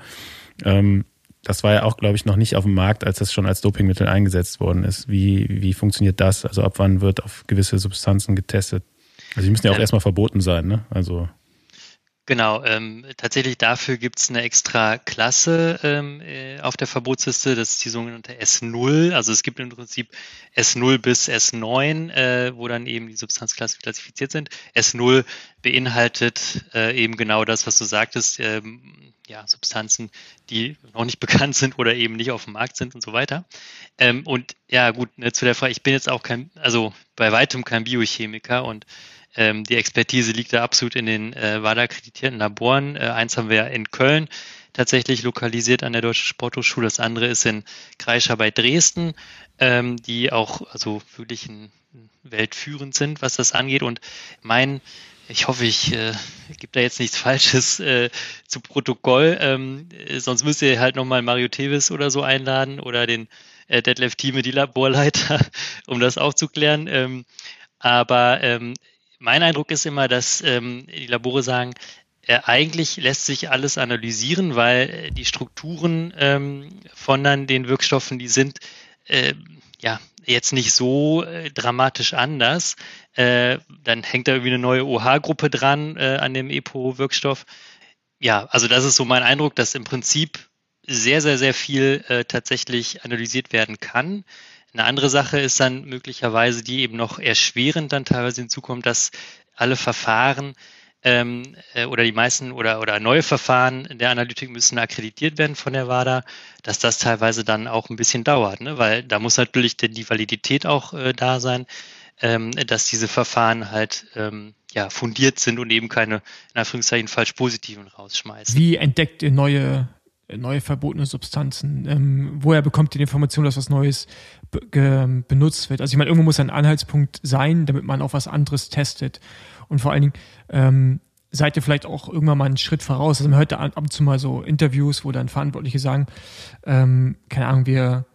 Ähm, das war ja auch, glaube ich, noch nicht auf dem Markt, als das schon als Dopingmittel eingesetzt worden ist. Wie, wie funktioniert das? Also ab wann wird auf gewisse Substanzen getestet? Also die müssen ja auch ähm, erstmal verboten sein, ne? Also Genau, ähm, tatsächlich dafür gibt es eine extra Klasse ähm, äh, auf der Verbotsliste, das ist die sogenannte S0. Also es gibt im Prinzip S0 bis S9, äh, wo dann eben die Substanzklassen klassifiziert sind. S0 beinhaltet äh, eben genau das, was du sagtest, ähm, ja, Substanzen, die noch nicht bekannt sind oder eben nicht auf dem Markt sind und so weiter. Ähm, und ja, gut, ne, zu der Frage, ich bin jetzt auch kein, also bei weitem kein Biochemiker und ähm, die Expertise liegt da absolut in den äh, WADA-akkreditierten Laboren. Äh, eins haben wir in Köln tatsächlich lokalisiert an der Deutschen Sporthochschule. Das andere ist in Kreischer bei Dresden, ähm, die auch also wirklich ein, weltführend sind, was das angeht. Und mein, ich hoffe, ich äh, gebe da jetzt nichts Falsches äh, zu Protokoll. Ähm, sonst müsst ihr halt nochmal Mario Tevis oder so einladen oder den äh, Detlef Thieme, die Laborleiter, um das aufzuklären. Ähm, aber ähm, mein Eindruck ist immer, dass ähm, die Labore sagen, äh, eigentlich lässt sich alles analysieren, weil äh, die Strukturen ähm, von dann den Wirkstoffen, die sind äh, ja jetzt nicht so äh, dramatisch anders. Äh, dann hängt da irgendwie eine neue OH-Gruppe dran äh, an dem EPO-Wirkstoff. Ja, also das ist so mein Eindruck, dass im Prinzip sehr, sehr, sehr viel tatsächlich analysiert werden kann. Eine andere Sache ist dann möglicherweise, die eben noch erschwerend dann teilweise hinzukommt, dass alle Verfahren ähm, äh, oder die meisten oder, oder neue Verfahren der Analytik müssen akkreditiert werden von der WADA, dass das teilweise dann auch ein bisschen dauert, ne? weil da muss natürlich die Validität auch äh, da sein, ähm, dass diese Verfahren halt ähm, ja, fundiert sind und eben keine, in Anführungszeichen, falsch positiven rausschmeißen. Wie entdeckt ihr neue neue verbotene Substanzen? Ähm, woher bekommt ihr die Information, dass was Neues be benutzt wird? Also ich meine, irgendwo muss ein Anhaltspunkt sein, damit man auch was anderes testet. Und vor allen Dingen, ähm, seid ihr vielleicht auch irgendwann mal einen Schritt voraus? Also man hört da ab und zu mal so Interviews, wo dann Verantwortliche sagen, ähm, keine Ahnung, wir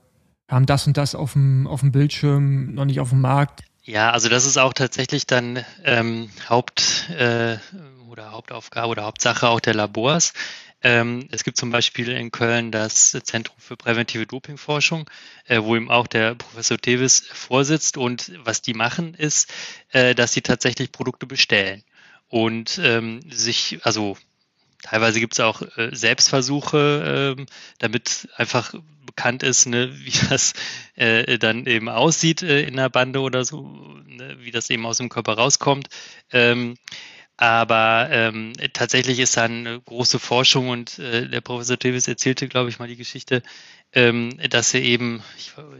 haben das und das auf dem, auf dem Bildschirm, noch nicht auf dem Markt. Ja, also das ist auch tatsächlich dann ähm, Haupt äh, oder Hauptaufgabe oder Hauptsache auch der Labors. Ähm, es gibt zum Beispiel in Köln das Zentrum für präventive Dopingforschung, äh, wo eben auch der Professor Tevis vorsitzt. Und was die machen, ist, äh, dass sie tatsächlich Produkte bestellen und ähm, sich, also teilweise gibt es auch äh, Selbstversuche, ähm, damit einfach bekannt ist, ne, wie das äh, dann eben aussieht äh, in der Bande oder so, ne, wie das eben aus dem Körper rauskommt. Ähm, aber ähm, tatsächlich ist da eine große Forschung und äh, der Professor Davis erzählte, glaube ich, mal die Geschichte, ähm, dass er eben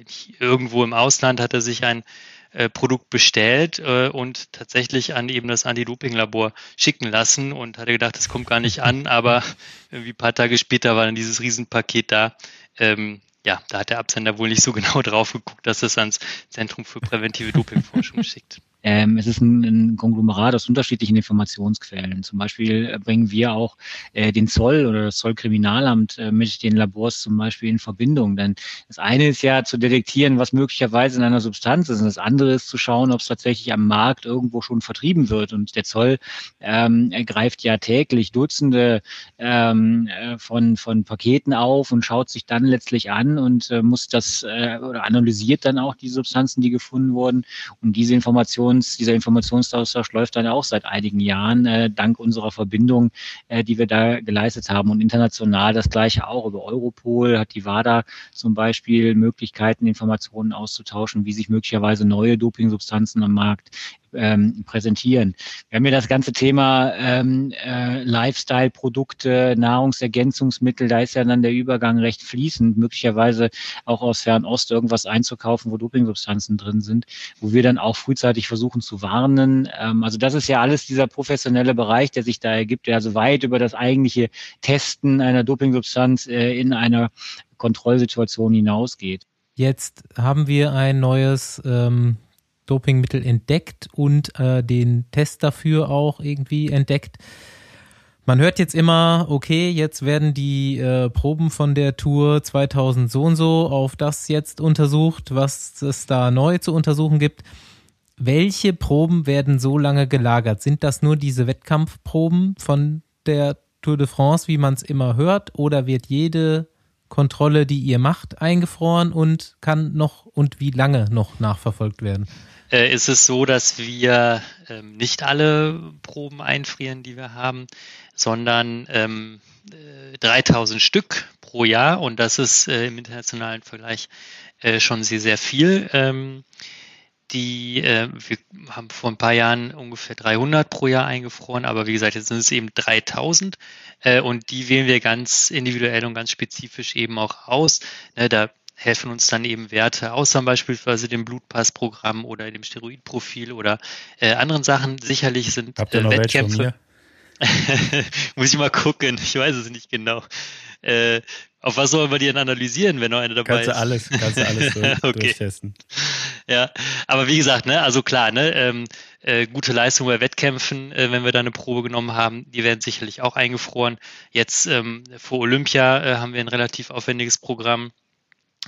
ich, irgendwo im Ausland hat er sich ein äh, Produkt bestellt äh, und tatsächlich an eben das Anti-Doping-Labor schicken lassen und hatte gedacht, das kommt gar nicht an, aber irgendwie ein paar Tage später war dann dieses Riesenpaket da. Ähm, ja, da hat der Absender wohl nicht so genau drauf geguckt, dass es ans Zentrum für präventive Dopingforschung schickt. Ähm, es ist ein, ein Konglomerat aus unterschiedlichen Informationsquellen. Zum Beispiel äh, bringen wir auch äh, den Zoll oder das Zollkriminalamt äh, mit den Labors zum Beispiel in Verbindung. Denn das eine ist ja zu detektieren, was möglicherweise in einer Substanz ist. Und das andere ist zu schauen, ob es tatsächlich am Markt irgendwo schon vertrieben wird. Und der Zoll ähm, greift ja täglich Dutzende ähm, äh, von, von Paketen auf und schaut sich dann letztlich an und äh, muss das äh, oder analysiert dann auch die Substanzen, die gefunden wurden. Und diese Informationen Informations, dieser Informationsaustausch läuft dann auch seit einigen Jahren, äh, dank unserer Verbindung, äh, die wir da geleistet haben. Und international das gleiche auch. Über Europol hat die WADA zum Beispiel Möglichkeiten, Informationen auszutauschen, wie sich möglicherweise neue Dopingsubstanzen am Markt ähm, präsentieren. Wir haben ja das ganze Thema ähm, äh, Lifestyle-Produkte, Nahrungsergänzungsmittel, da ist ja dann der Übergang recht fließend, möglicherweise auch aus Fernost irgendwas einzukaufen, wo Dopingsubstanzen drin sind, wo wir dann auch frühzeitig versuchen zu warnen. Ähm, also das ist ja alles dieser professionelle Bereich, der sich da ergibt, der also weit über das eigentliche Testen einer Dopingsubstanz äh, in einer Kontrollsituation hinausgeht. Jetzt haben wir ein neues ähm, Dopingmittel entdeckt und äh, den Test dafür auch irgendwie entdeckt. Man hört jetzt immer, okay, jetzt werden die äh, Proben von der Tour 2000 so und so auf das jetzt untersucht, was es da neu zu untersuchen gibt. Welche Proben werden so lange gelagert? Sind das nur diese Wettkampfproben von der Tour de France, wie man es immer hört, oder wird jede Kontrolle, die ihr macht, eingefroren und kann noch und wie lange noch nachverfolgt werden? äh, ist es so, dass wir ähm, nicht alle Proben einfrieren, die wir haben, sondern ähm, äh, 3000 Stück pro Jahr und das ist äh, im internationalen Vergleich äh, schon sehr, sehr viel. Ähm, die, äh, wir haben vor ein paar Jahren ungefähr 300 pro Jahr eingefroren, aber wie gesagt, jetzt sind es eben 3000 äh, und die wählen wir ganz individuell und ganz spezifisch eben auch aus. Ne, da helfen uns dann eben Werte außer beispielsweise dem Blutpassprogramm oder dem Steroidprofil oder äh, anderen Sachen. Sicherlich sind Habt ihr noch Wettkämpfe. Muss ich mal gucken, ich weiß es nicht genau. Äh, auf was soll man die denn analysieren, wenn noch eine dabei kannst ist? Du alles, kannst du alles durch, okay. durchtesten. Ja, aber wie gesagt, ne, also klar, ne, ähm, äh, gute Leistung bei Wettkämpfen, äh, wenn wir da eine Probe genommen haben, die werden sicherlich auch eingefroren. Jetzt ähm, vor Olympia äh, haben wir ein relativ aufwendiges Programm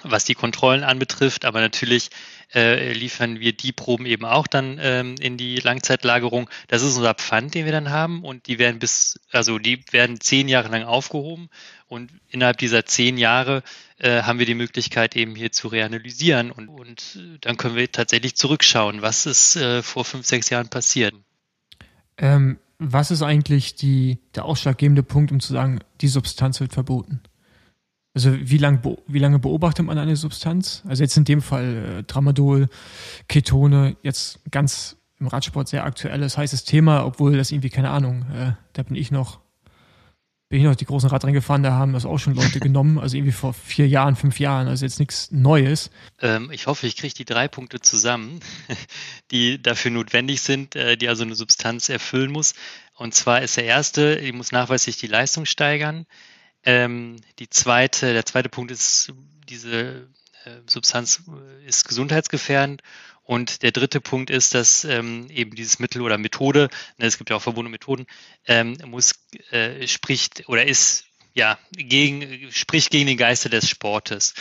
was die Kontrollen anbetrifft. Aber natürlich äh, liefern wir die Proben eben auch dann ähm, in die Langzeitlagerung. Das ist unser Pfand, den wir dann haben und die werden bis, also die werden zehn Jahre lang aufgehoben und innerhalb dieser zehn Jahre äh, haben wir die Möglichkeit eben hier zu reanalysieren und, und dann können wir tatsächlich zurückschauen, was ist äh, vor fünf, sechs Jahren passiert. Ähm, was ist eigentlich die, der ausschlaggebende Punkt, um zu sagen, die Substanz wird verboten? Also wie, lang, wie lange beobachtet man eine Substanz? Also jetzt in dem Fall äh, Tramadol, Ketone, jetzt ganz im Radsport sehr aktuelles, heißes Thema, obwohl das irgendwie, keine Ahnung, äh, da bin ich noch, bin ich noch die großen Radrennen gefahren, da haben das auch schon Leute genommen, also irgendwie vor vier Jahren, fünf Jahren, also jetzt nichts Neues. Ähm, ich hoffe, ich kriege die drei Punkte zusammen, die dafür notwendig sind, äh, die also eine Substanz erfüllen muss. Und zwar ist der erste, die muss nachweislich die Leistung steigern Ähm, die zweite, der zweite Punkt ist, diese äh, Substanz ist gesundheitsgefährdend. Und der dritte Punkt ist, dass ähm, eben dieses Mittel oder Methode, ne, es gibt ja auch verbundene Methoden, ähm, muss, äh, spricht oder ist, ja, gegen, spricht gegen den Geister des Sportes.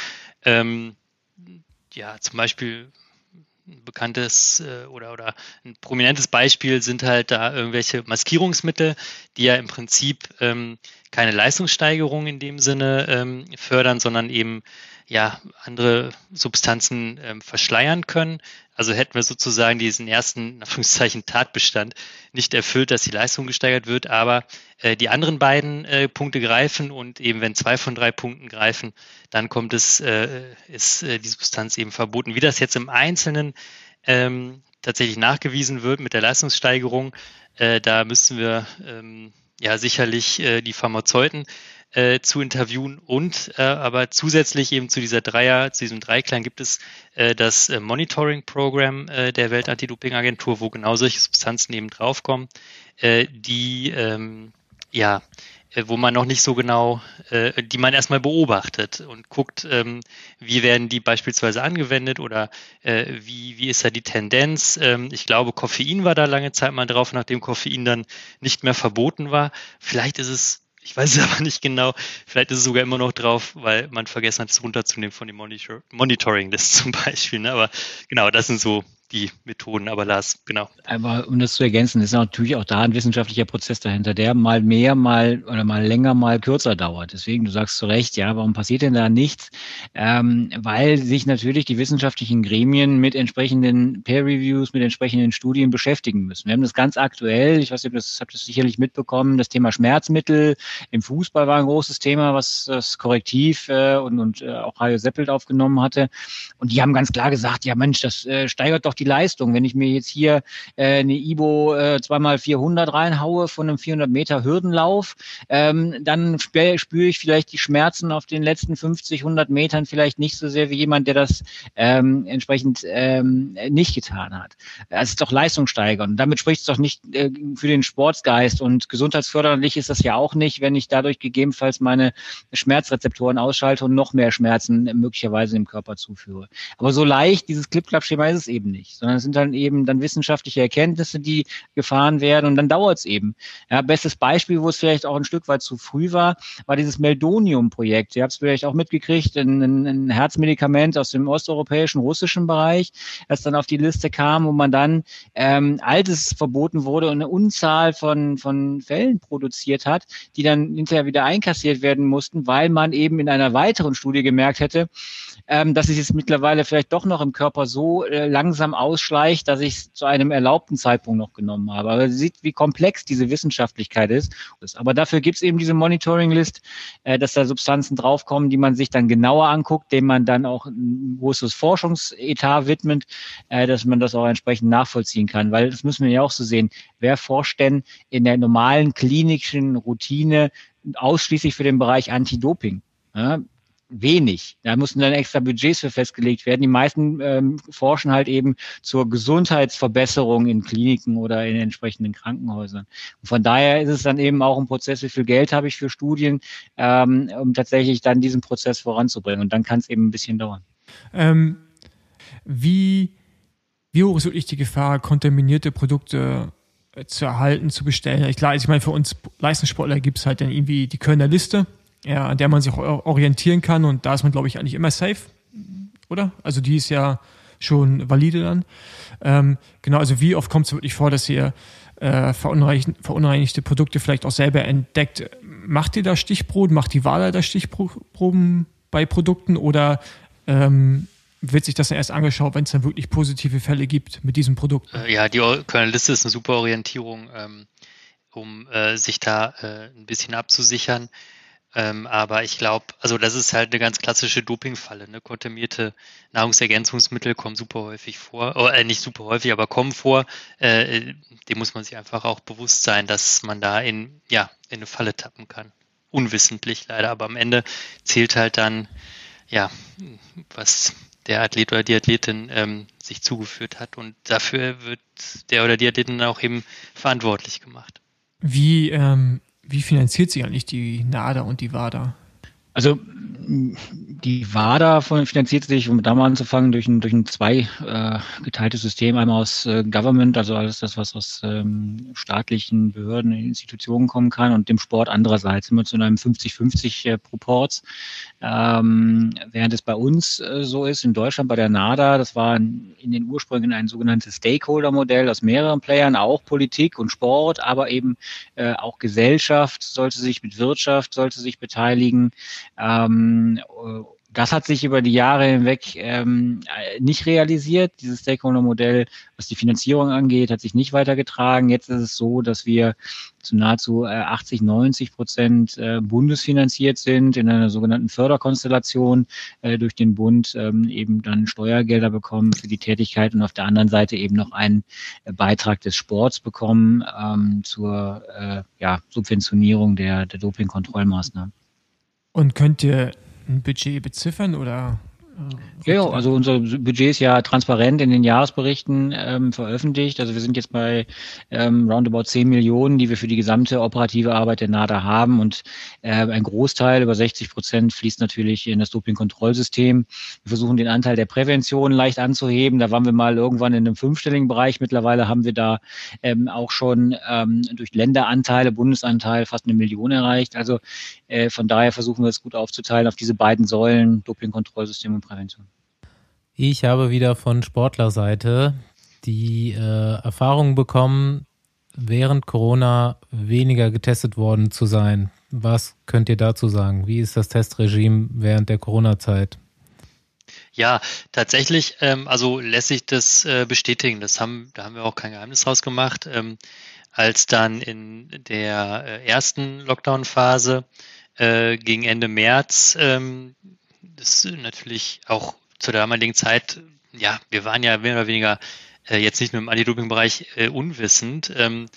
Ähm, ja, zum Beispiel bekanntes äh, oder, oder ein prominentes Beispiel sind halt da irgendwelche Maskierungsmittel, die ja im Prinzip ähm, keine Leistungssteigerung in dem Sinne ähm, fördern, sondern eben ja andere Substanzen ähm, verschleiern können. Also hätten wir sozusagen diesen ersten, Anführungszeichen, Tatbestand nicht erfüllt, dass die Leistung gesteigert wird, aber äh, die anderen beiden äh, Punkte greifen und eben wenn zwei von drei Punkten greifen, dann kommt es, äh, ist äh, die Substanz eben verboten. Wie das jetzt im Einzelnen ähm, tatsächlich nachgewiesen wird mit der Leistungssteigerung, äh, da müssen wir ähm, ja sicherlich äh, die Pharmazeuten äh, zu interviewen und äh, aber zusätzlich eben zu dieser Dreier, zu diesem Dreiklang gibt es äh, das äh, Monitoring-Programm äh, der Welt-Anti-Doping-Agentur, wo genau solche Substanzen eben draufkommen, äh, die ähm, ja wo man noch nicht so genau, die man erstmal beobachtet und guckt, ähm, wie werden die beispielsweise angewendet oder wie, wie ist da die Tendenz. Ähm, ich glaube, Koffein war da lange Zeit mal drauf, nachdem Koffein dann nicht mehr verboten war. Vielleicht ist es ich weiß es aber nicht genau. Vielleicht ist es sogar immer noch drauf, weil man vergessen hat, es runterzunehmen von dem Monitor Monitoring-List zum Beispiel. Ne? Aber genau, das sind so die Methoden, aber Lars, genau. Aber um das zu ergänzen, ist natürlich auch da ein wissenschaftlicher Prozess dahinter, der mal mehr, mal oder mal länger, mal kürzer dauert. Deswegen, du sagst zu Recht, ja, warum passiert denn da nichts? Ähm, weil sich natürlich die wissenschaftlichen Gremien mit entsprechenden Peer-Reviews, mit entsprechenden Studien beschäftigen müssen. Wir haben das ganz aktuell, ich weiß nicht, das habt ihr sicherlich mitbekommen, das Thema Schmerzmittel im Fußball war ein großes Thema, was das Korrektiv äh, und, und äh, auch Hajo Seppelt aufgenommen hatte. Und die haben ganz klar gesagt, ja Mensch, das äh, steigert doch die Leistung. Wenn ich mir jetzt hier äh, eine Ibo äh, zweimal 400 reinhaue von einem 400 Meter Hürdenlauf, ähm, dann spüre spür ich vielleicht die Schmerzen auf den letzten 50, 100 Metern vielleicht nicht so sehr wie jemand, der das ähm, entsprechend ähm, nicht getan hat. Das ist doch leistungssteigernd. Damit spricht es doch nicht äh, für den Sportsgeist und gesundheitsförderlich ist das ja auch nicht, wenn ich dadurch gegebenenfalls meine Schmerzrezeptoren ausschalte und noch mehr Schmerzen möglicherweise im Körper zuführe. Aber so leicht, dieses Clip-Clap-Schema ist es eben nicht nicht, sondern es sind dann eben dann wissenschaftliche Erkenntnisse, die gefahren werden und dann dauert es eben. Ja, bestes Beispiel, wo es vielleicht auch ein Stück weit zu früh war, war dieses Meldonium-Projekt. Ihr habt es vielleicht auch mitgekriegt, ein, ein Herzmedikament aus dem osteuropäischen, russischen Bereich, das dann auf die Liste kam, wo man dann ähm, altes verboten wurde und eine Unzahl von, von Fällen produziert hat, die dann hinterher wieder einkassiert werden mussten, weil man eben in einer weiteren Studie gemerkt hätte, ähm, dass es jetzt mittlerweile vielleicht doch noch im Körper so äh, langsam ausschleicht, dass ich es zu einem erlaubten Zeitpunkt noch genommen habe. Aber sieht, wie komplex diese Wissenschaftlichkeit ist. Aber dafür gibt es eben diese Monitoring-List, äh, dass da Substanzen draufkommen, die man sich dann genauer anguckt, dem man dann auch ein großes Forschungsetat widmet, äh, dass man das auch entsprechend nachvollziehen kann. Weil das müssen wir ja auch so sehen. Wer forscht denn in der normalen klinischen Routine ausschließlich für den Bereich Anti-Doping? Ja, wenig. Da mussten dann extra Budgets für festgelegt werden. Die meisten ähm, forschen halt eben zur Gesundheitsverbesserung in Kliniken oder in entsprechenden Krankenhäusern. Und von daher ist es dann eben auch ein Prozess, wie viel Geld habe ich für Studien, ähm, um tatsächlich dann diesen Prozess voranzubringen. Und dann kann es eben ein bisschen dauern. Ähm, wie, wie hoch ist wirklich die Gefahr, kontaminierte Produkte äh, zu erhalten, zu bestellen? Klar, ich meine, für uns Leistungssportler gibt es halt dann irgendwie die Kölner Liste ja, an der man sich orientieren kann und da ist man, glaube ich, eigentlich immer safe, oder? Also die ist ja schon valide dann. Ähm, genau, also wie oft kommt es wirklich vor, dass ihr äh, verunreinigte Produkte vielleicht auch selber entdeckt? Macht ihr da Stichproben? Macht die Wahl da Stichproben bei Produkten oder ähm, wird sich das dann erst angeschaut, wenn es dann wirklich positive Fälle gibt mit diesem Produkt? Äh, ja, die Kölner Liste ist eine super Orientierung, ähm, um äh, sich da äh, ein bisschen abzusichern. Ähm, aber ich glaube, also das ist halt eine ganz klassische Dopingfalle. Ne? Kontaminierte Nahrungsergänzungsmittel kommen super häufig vor, oh, äh, nicht super häufig, aber kommen vor. Äh, dem muss man sich einfach auch bewusst sein, dass man da in, ja, in eine Falle tappen kann. Unwissentlich leider, aber am Ende zählt halt dann, ja, was der Athlet oder die Athletin ähm, sich zugeführt hat. Und dafür wird der oder die Athletin auch eben verantwortlich gemacht. Wie ähm, wie finanziert sich eigentlich die NADA und die WADA? Also die WADA finanziert sich, um da mal anzufangen, durch ein, durch ein zwei äh, System, einmal aus äh, Government, also alles das, was aus ähm, staatlichen Behörden, Institutionen kommen kann, und dem Sport andererseits immer zu einem 50-50 äh, Proports. Ähm, während es bei uns äh, so ist, in Deutschland bei der NADA, das war in den Ursprüngen ein sogenanntes Stakeholder-Modell aus mehreren Playern, auch Politik und Sport, aber eben äh, auch Gesellschaft sollte sich mit Wirtschaft, sollte sich beteiligen. Ähm, das hat sich über die Jahre hinweg ähm, nicht realisiert. Dieses Stakeholder-Modell, was die Finanzierung angeht, hat sich nicht weitergetragen. Jetzt ist es so, dass wir zu nahezu äh, 80, 90 Prozent äh, bundesfinanziert sind in einer sogenannten Förderkonstellation äh, durch den Bund ähm, eben dann Steuergelder bekommen für die Tätigkeit und auf der anderen Seite eben noch einen äh, Beitrag des Sports bekommen ähm, zur äh, ja, Subventionierung der, der Dopingkontrollmaßnahmen. Und könnt ihr ein Budget beziffern oder ja, also unser Budget ist ja transparent in den Jahresberichten ähm, veröffentlicht. Also wir sind jetzt bei ähm, roundabout 10 Millionen, die wir für die gesamte operative Arbeit der NADA haben und äh, ein Großteil, über 60 Prozent, fließt natürlich in das Dopingkontrollsystem. Wir versuchen den Anteil der Prävention leicht anzuheben. Da waren wir mal irgendwann in einem fünfstelligen Bereich. Mittlerweile haben wir da ähm, auch schon ähm, durch Länderanteile, Bundesanteil fast eine Million erreicht. Also äh, von daher versuchen wir es gut aufzuteilen auf diese beiden Säulen, Dopingkontrollsystem und Prävention. Ich habe wieder von Sportlerseite die äh, Erfahrung bekommen, während Corona weniger getestet worden zu sein. Was könnt ihr dazu sagen? Wie ist das Testregime während der Corona-Zeit? Ja, tatsächlich, ähm, also lässt sich das äh, bestätigen. Das haben, da haben wir auch kein Geheimnis draus gemacht. Ähm, als dann in der äh, ersten Lockdown-Phase äh, gegen Ende März ähm, das natürlich auch zu der damaligen Zeit, ja, wir waren ja mehr oder weniger äh, jetzt nicht nur im Anti-Doping-Bereich äh, unwissend. Ähm,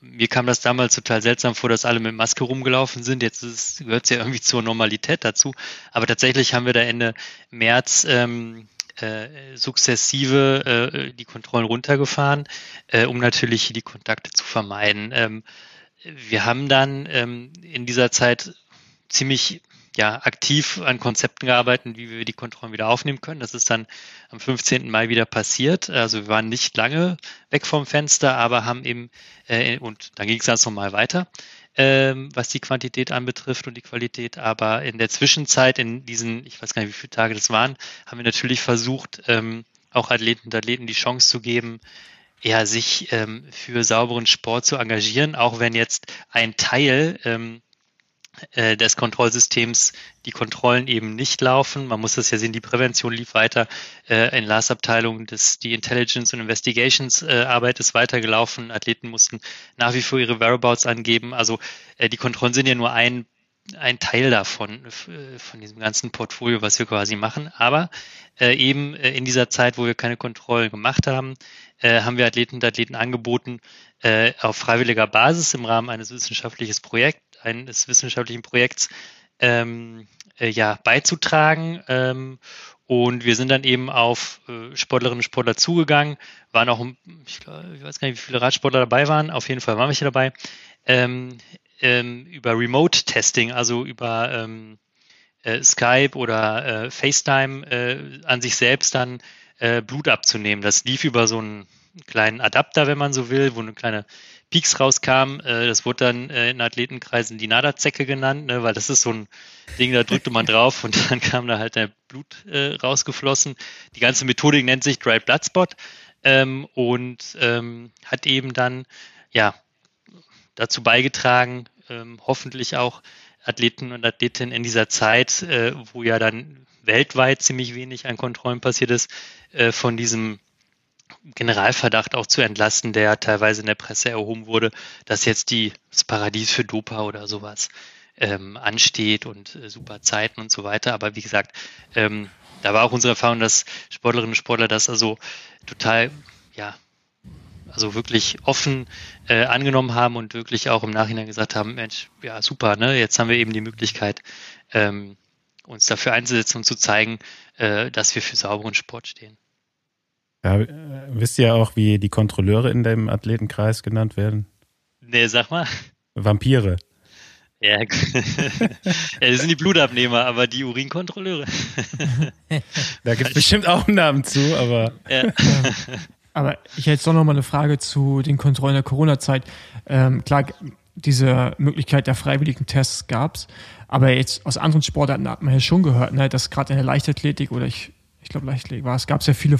mir kam das damals total seltsam vor, dass alle mit Maske rumgelaufen sind. Jetzt gehört es ja irgendwie zur Normalität dazu. Aber tatsächlich haben wir da Ende März ähm, äh, sukzessive äh, die Kontrollen runtergefahren, äh, um natürlich die Kontakte zu vermeiden. Ähm, wir haben dann ähm, in dieser Zeit ziemlich ja, aktiv an Konzepten gearbeitet, wie wir die Kontrollen wieder aufnehmen können. Das ist dann am 15. Mai wieder passiert. Also wir waren nicht lange weg vom Fenster, aber haben eben, äh, und dann ging es ganz normal weiter, ähm, was die Quantität anbetrifft und die Qualität. Aber in der Zwischenzeit, in diesen, ich weiß gar nicht, wie viele Tage das waren, haben wir natürlich versucht, ähm, auch Athleten und Athleten die Chance zu geben, ja, sich ähm, für sauberen Sport zu engagieren, auch wenn jetzt ein Teil ähm, äh, des Kontrollsystems die Kontrollen eben nicht laufen. Man muss das ja sehen, die Prävention lief weiter. Äh, in Lars Abteilung die Intelligence und Investigations äh, Arbeit ist weitergelaufen. Athleten mussten nach wie vor ihre Whereabouts angeben. Also äh, die Kontrollen sind ja nur ein ein Teil davon, äh, von diesem ganzen Portfolio, was wir quasi machen. Aber äh, eben äh, in dieser Zeit, wo wir keine Kontrollen gemacht haben, äh, haben wir Athleten und Athleten angeboten, äh, auf freiwilliger Basis im Rahmen eines wissenschaftlichen Projekts eines wissenschaftlichen Projekts ähm, äh, ja, beizutragen. Ähm, und wir sind dann eben auf äh, Sportlerinnen und Sportler zugegangen, waren auch, ich, glaub, ich weiß gar nicht, wie viele Radsportler dabei waren, auf jeden Fall waren welche dabei, ähm, ähm, über Remote-Testing, also über ähm, äh, Skype oder äh, FaceTime äh, an sich selbst dann äh, Blut abzunehmen. Das lief über so einen kleinen Adapter, wenn man so will, wo eine kleine Peaks rauskam. Äh, das wurde dann äh, in Athletenkreisen die Nada-Zecke genannt, ne, weil das ist so ein Ding, da drückte man drauf und dann kam da halt der Blut äh, rausgeflossen. Die ganze Methodik nennt sich Dry Blood Spot ähm, und ähm, hat eben dann ja dazu beigetragen, ähm, hoffentlich auch Athleten und Athletinnen in dieser Zeit, äh, wo ja dann weltweit ziemlich wenig an Kontrollen passiert ist, äh, von diesem Generalverdacht auch zu entlasten, der teilweise in der Presse erhoben wurde, dass jetzt die, das Paradies für Dopa oder sowas ähm, ansteht und äh, super Zeiten und so weiter. Aber wie gesagt, ähm, da war auch unsere Erfahrung, dass Sportlerinnen und Sportler das also total, ja, also wirklich offen äh, angenommen haben und wirklich auch im Nachhinein gesagt haben, Mensch, ja super, ne? Jetzt haben wir eben die Möglichkeit, ähm, uns dafür einzusetzen und zu zeigen, äh, dass wir für sauberen Sport stehen. Ja, äh, wisst ihr auch, wie die Kontrolleure in dem Athletenkreis genannt werden? Nee, sag mal. Vampire. Ja, ja, das sind die Blutabnehmer, aber die Urinkontrolleure. da gibt es bestimmt auch einen Namen zu, aber. Ja. Aber ich hätte jetzt doch noch mal eine Frage zu den Kontrollen der Corona-Zeit. Ähm, klar, diese Möglichkeit der freiwilligen Tests gab es, aber jetzt aus anderen Sportarten hat man ja schon gehört, ne, dass gerade in der Leichtathletik oder ich, ich glaube Leichtathletik war es, gab es ja viele,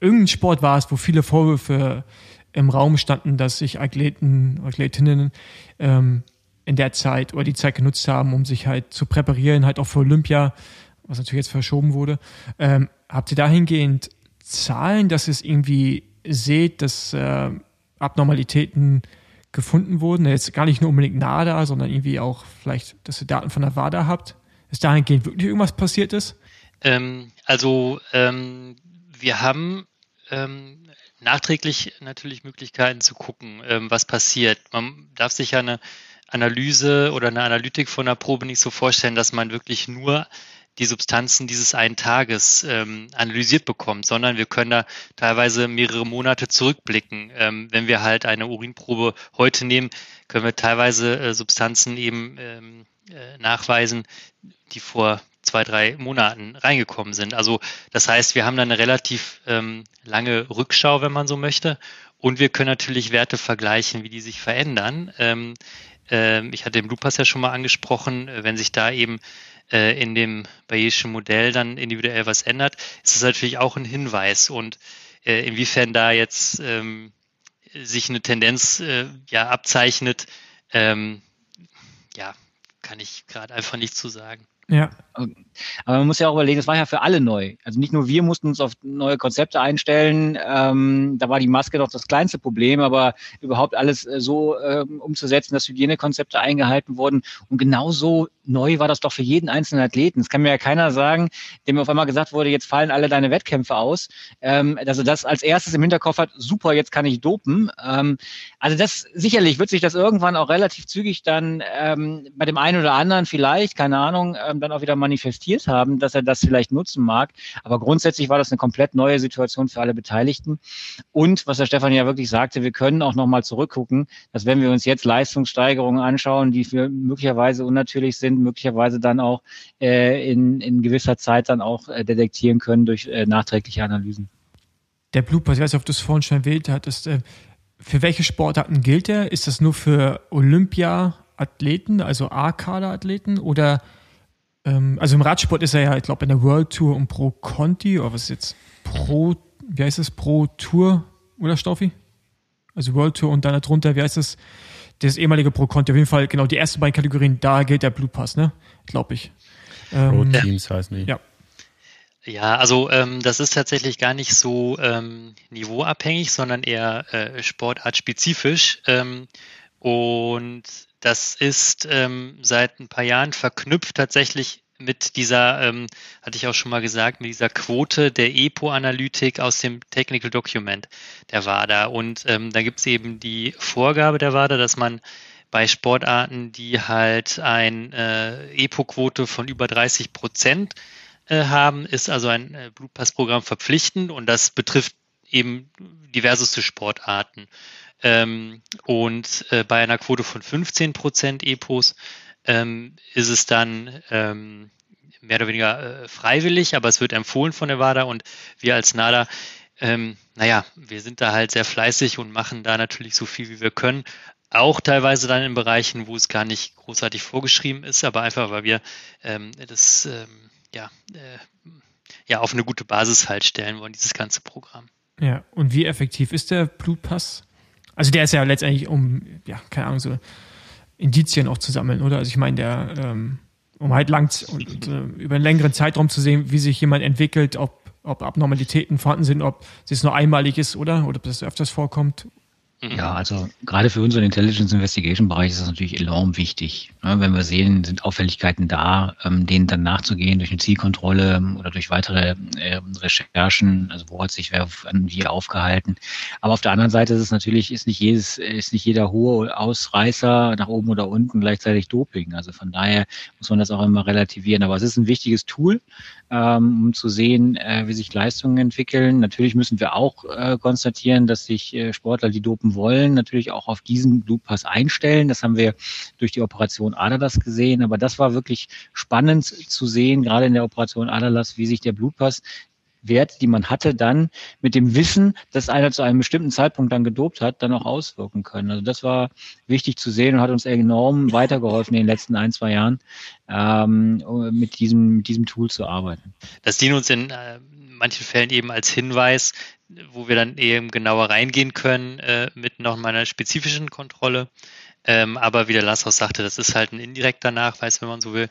irgendein Sport war es, wo viele Vorwürfe im Raum standen, dass sich Athleten, Athletinnen ähm, in der Zeit oder die Zeit genutzt haben, um sich halt zu präparieren, halt auch für Olympia, was natürlich jetzt verschoben wurde. Ähm, habt ihr dahingehend Zahlen, dass ihr es irgendwie seht, dass äh, Abnormalitäten gefunden wurden? Jetzt gar nicht nur unbedingt NADA, sondern irgendwie auch vielleicht, dass ihr Daten von der WADA habt. Ist dahingehend wirklich irgendwas passiert ist? Ähm, also ähm, wir haben ähm, nachträglich natürlich Möglichkeiten zu gucken, ähm, was passiert. Man darf sich ja eine Analyse oder eine Analytik von einer Probe nicht so vorstellen, dass man wirklich nur die Substanzen dieses einen Tages ähm, analysiert bekommt, sondern wir können da teilweise mehrere Monate zurückblicken. Ähm, wenn wir halt eine Urinprobe heute nehmen, können wir teilweise äh, Substanzen eben ähm, äh, nachweisen, die vor zwei, drei Monaten reingekommen sind. Also das heißt, wir haben da eine relativ ähm, lange Rückschau, wenn man so möchte. Und wir können natürlich Werte vergleichen, wie die sich verändern. Ähm, äh, ich hatte den Blue Pass ja schon mal angesprochen, äh, wenn sich da eben äh, in dem Bayesischen Modell dann individuell was ändert, ist das natürlich auch ein Hinweis. Und äh, inwiefern da jetzt ähm, sich eine Tendenz äh, ja abzeichnet, ähm, ja, kann ich gerade einfach nicht zu sagen. Ja. Um, Aber man muss ja auch überlegen, das war ja für alle neu. Also nicht nur wir mussten uns auf neue Konzepte einstellen. Ähm, da war die Maske doch das kleinste Problem, aber überhaupt alles äh, so ähm, umzusetzen, dass Hygienekonzepte eingehalten wurden. Und genauso neu war das doch für jeden einzelnen Athleten. Es kann mir ja keiner sagen, dem auf einmal gesagt wurde, jetzt fallen alle deine Wettkämpfe aus, ähm, dass er das als erstes im Hinterkopf hat, super, jetzt kann ich dopen. Ähm, also das sicherlich wird sich das irgendwann auch relativ zügig dann ähm, bei dem einen oder anderen vielleicht, keine Ahnung, ähm, dann auch wieder manifestiert haben, dass er das vielleicht nutzen mag. Aber grundsätzlich war das eine komplett neue Situation für alle Beteiligten. Und was der Stefan ja wirklich sagte, wir können auch nochmal zurückgucken, dass wenn wir uns jetzt Leistungssteigerungen anschauen, die für möglicherweise unnatürlich sind, möglicherweise dann auch äh, in, in gewisser Zeit dann auch äh, detektieren können durch äh, nachträgliche Analysen. Der Blooper, ich weiß nicht, ob du es vorhin schon erwähnt hattest, äh, für welche Sportarten gilt er? Ist das nur für Olympia-Athleten, also A-Kader-Athleten oder ähm, also im Radsport ist er ja, ich glaube, in der World Tour und Pro Conti, oder was ist jetzt? Pro, wie heißt es? Pro Tour, oder Stoffi? Also World Tour und dann darunter, wie heißt es? Das ehemalige Pro Conti. Auf jeden Fall, genau, die ersten beiden Kategorien, da gilt der Blue Pass, ne? Glaube ich. Ähm, Pro Teams heißen die. Ja. Ja, also ähm, das ist tatsächlich gar nicht so ähm, niveauabhängig, sondern eher äh, sportartspezifisch. Ähm, und das ist ähm, seit ein paar Jahren verknüpft tatsächlich mit dieser, ähm, hatte ich auch schon mal gesagt, mit dieser Quote der EPO-Analytik aus dem Technical Document der WADA. Und ähm, da gibt es eben die Vorgabe der WADA, dass man bei Sportarten, die halt eine äh, EPO-Quote von über 30 Prozent äh, haben, ist also ein äh, Blutpassprogramm verpflichtend und das betrifft eben diverseste Sportarten. Ähm, und äh, bei einer Quote von 15 Prozent EPOs ähm, ist es dann ähm, mehr oder weniger äh, freiwillig, aber es wird empfohlen von der WADA und wir als NADA, ähm, naja, wir sind da halt sehr fleißig und machen da natürlich so viel, wie wir können. Auch teilweise dann in Bereichen, wo es gar nicht großartig vorgeschrieben ist, aber einfach, weil wir ähm, das ähm, ja, äh, ja auf eine gute Basis halt stellen wollen, dieses ganze Programm. Ja, und wie effektiv ist der Blutpass? Also der ist ja letztendlich, um, ja, keine Ahnung, so Indizien auch zu sammeln, oder? Also ich meine, der, ähm, um halt lang und, äh, über einen längeren Zeitraum zu sehen, wie sich jemand entwickelt, ob, ob Abnormalitäten vorhanden sind, ob es nur einmalig ist, oder? Oder ob das öfters vorkommt. Ja, also gerade für unseren Intelligence Investigation Bereich ist das natürlich enorm wichtig. Ne? Wenn wir sehen, sind Auffälligkeiten da, ähm, denen dann nachzugehen durch eine Zielkontrolle ähm, oder durch weitere äh, Recherchen, also wo hat sich wer wie aufgehalten. Aber auf der anderen Seite ist es natürlich, ist nicht jedes, ist nicht jeder hohe Ausreißer nach oben oder unten gleichzeitig Doping. Also von daher muss man das auch immer relativieren. Aber es ist ein wichtiges Tool, ähm, um zu sehen, äh, wie sich Leistungen entwickeln. Natürlich müssen wir auch äh, konstatieren, dass sich äh, Sportler, die dopen wollen, natürlich auch auf diesen Blutpass einstellen. Das haben wir durch die Operation Adalas gesehen. Aber das war wirklich spannend zu sehen, gerade in der Operation Adalas, wie sich der Blutpass Werte, die man hatte, dann mit dem Wissen, dass einer zu einem bestimmten Zeitpunkt dann gedopt hat, dann auch auswirken können. Also das war wichtig zu sehen und hat uns enorm weitergeholfen in den letzten ein, zwei Jahren, ähm, mit, diesem, mit diesem Tool zu arbeiten. Das dient uns in äh, manchen Fällen eben als Hinweis, wo wir dann eben genauer reingehen können äh, mit noch meiner spezifischen Kontrolle. Ähm, aber wie der auch sagte, das ist halt ein indirekter Nachweis, wenn man so will.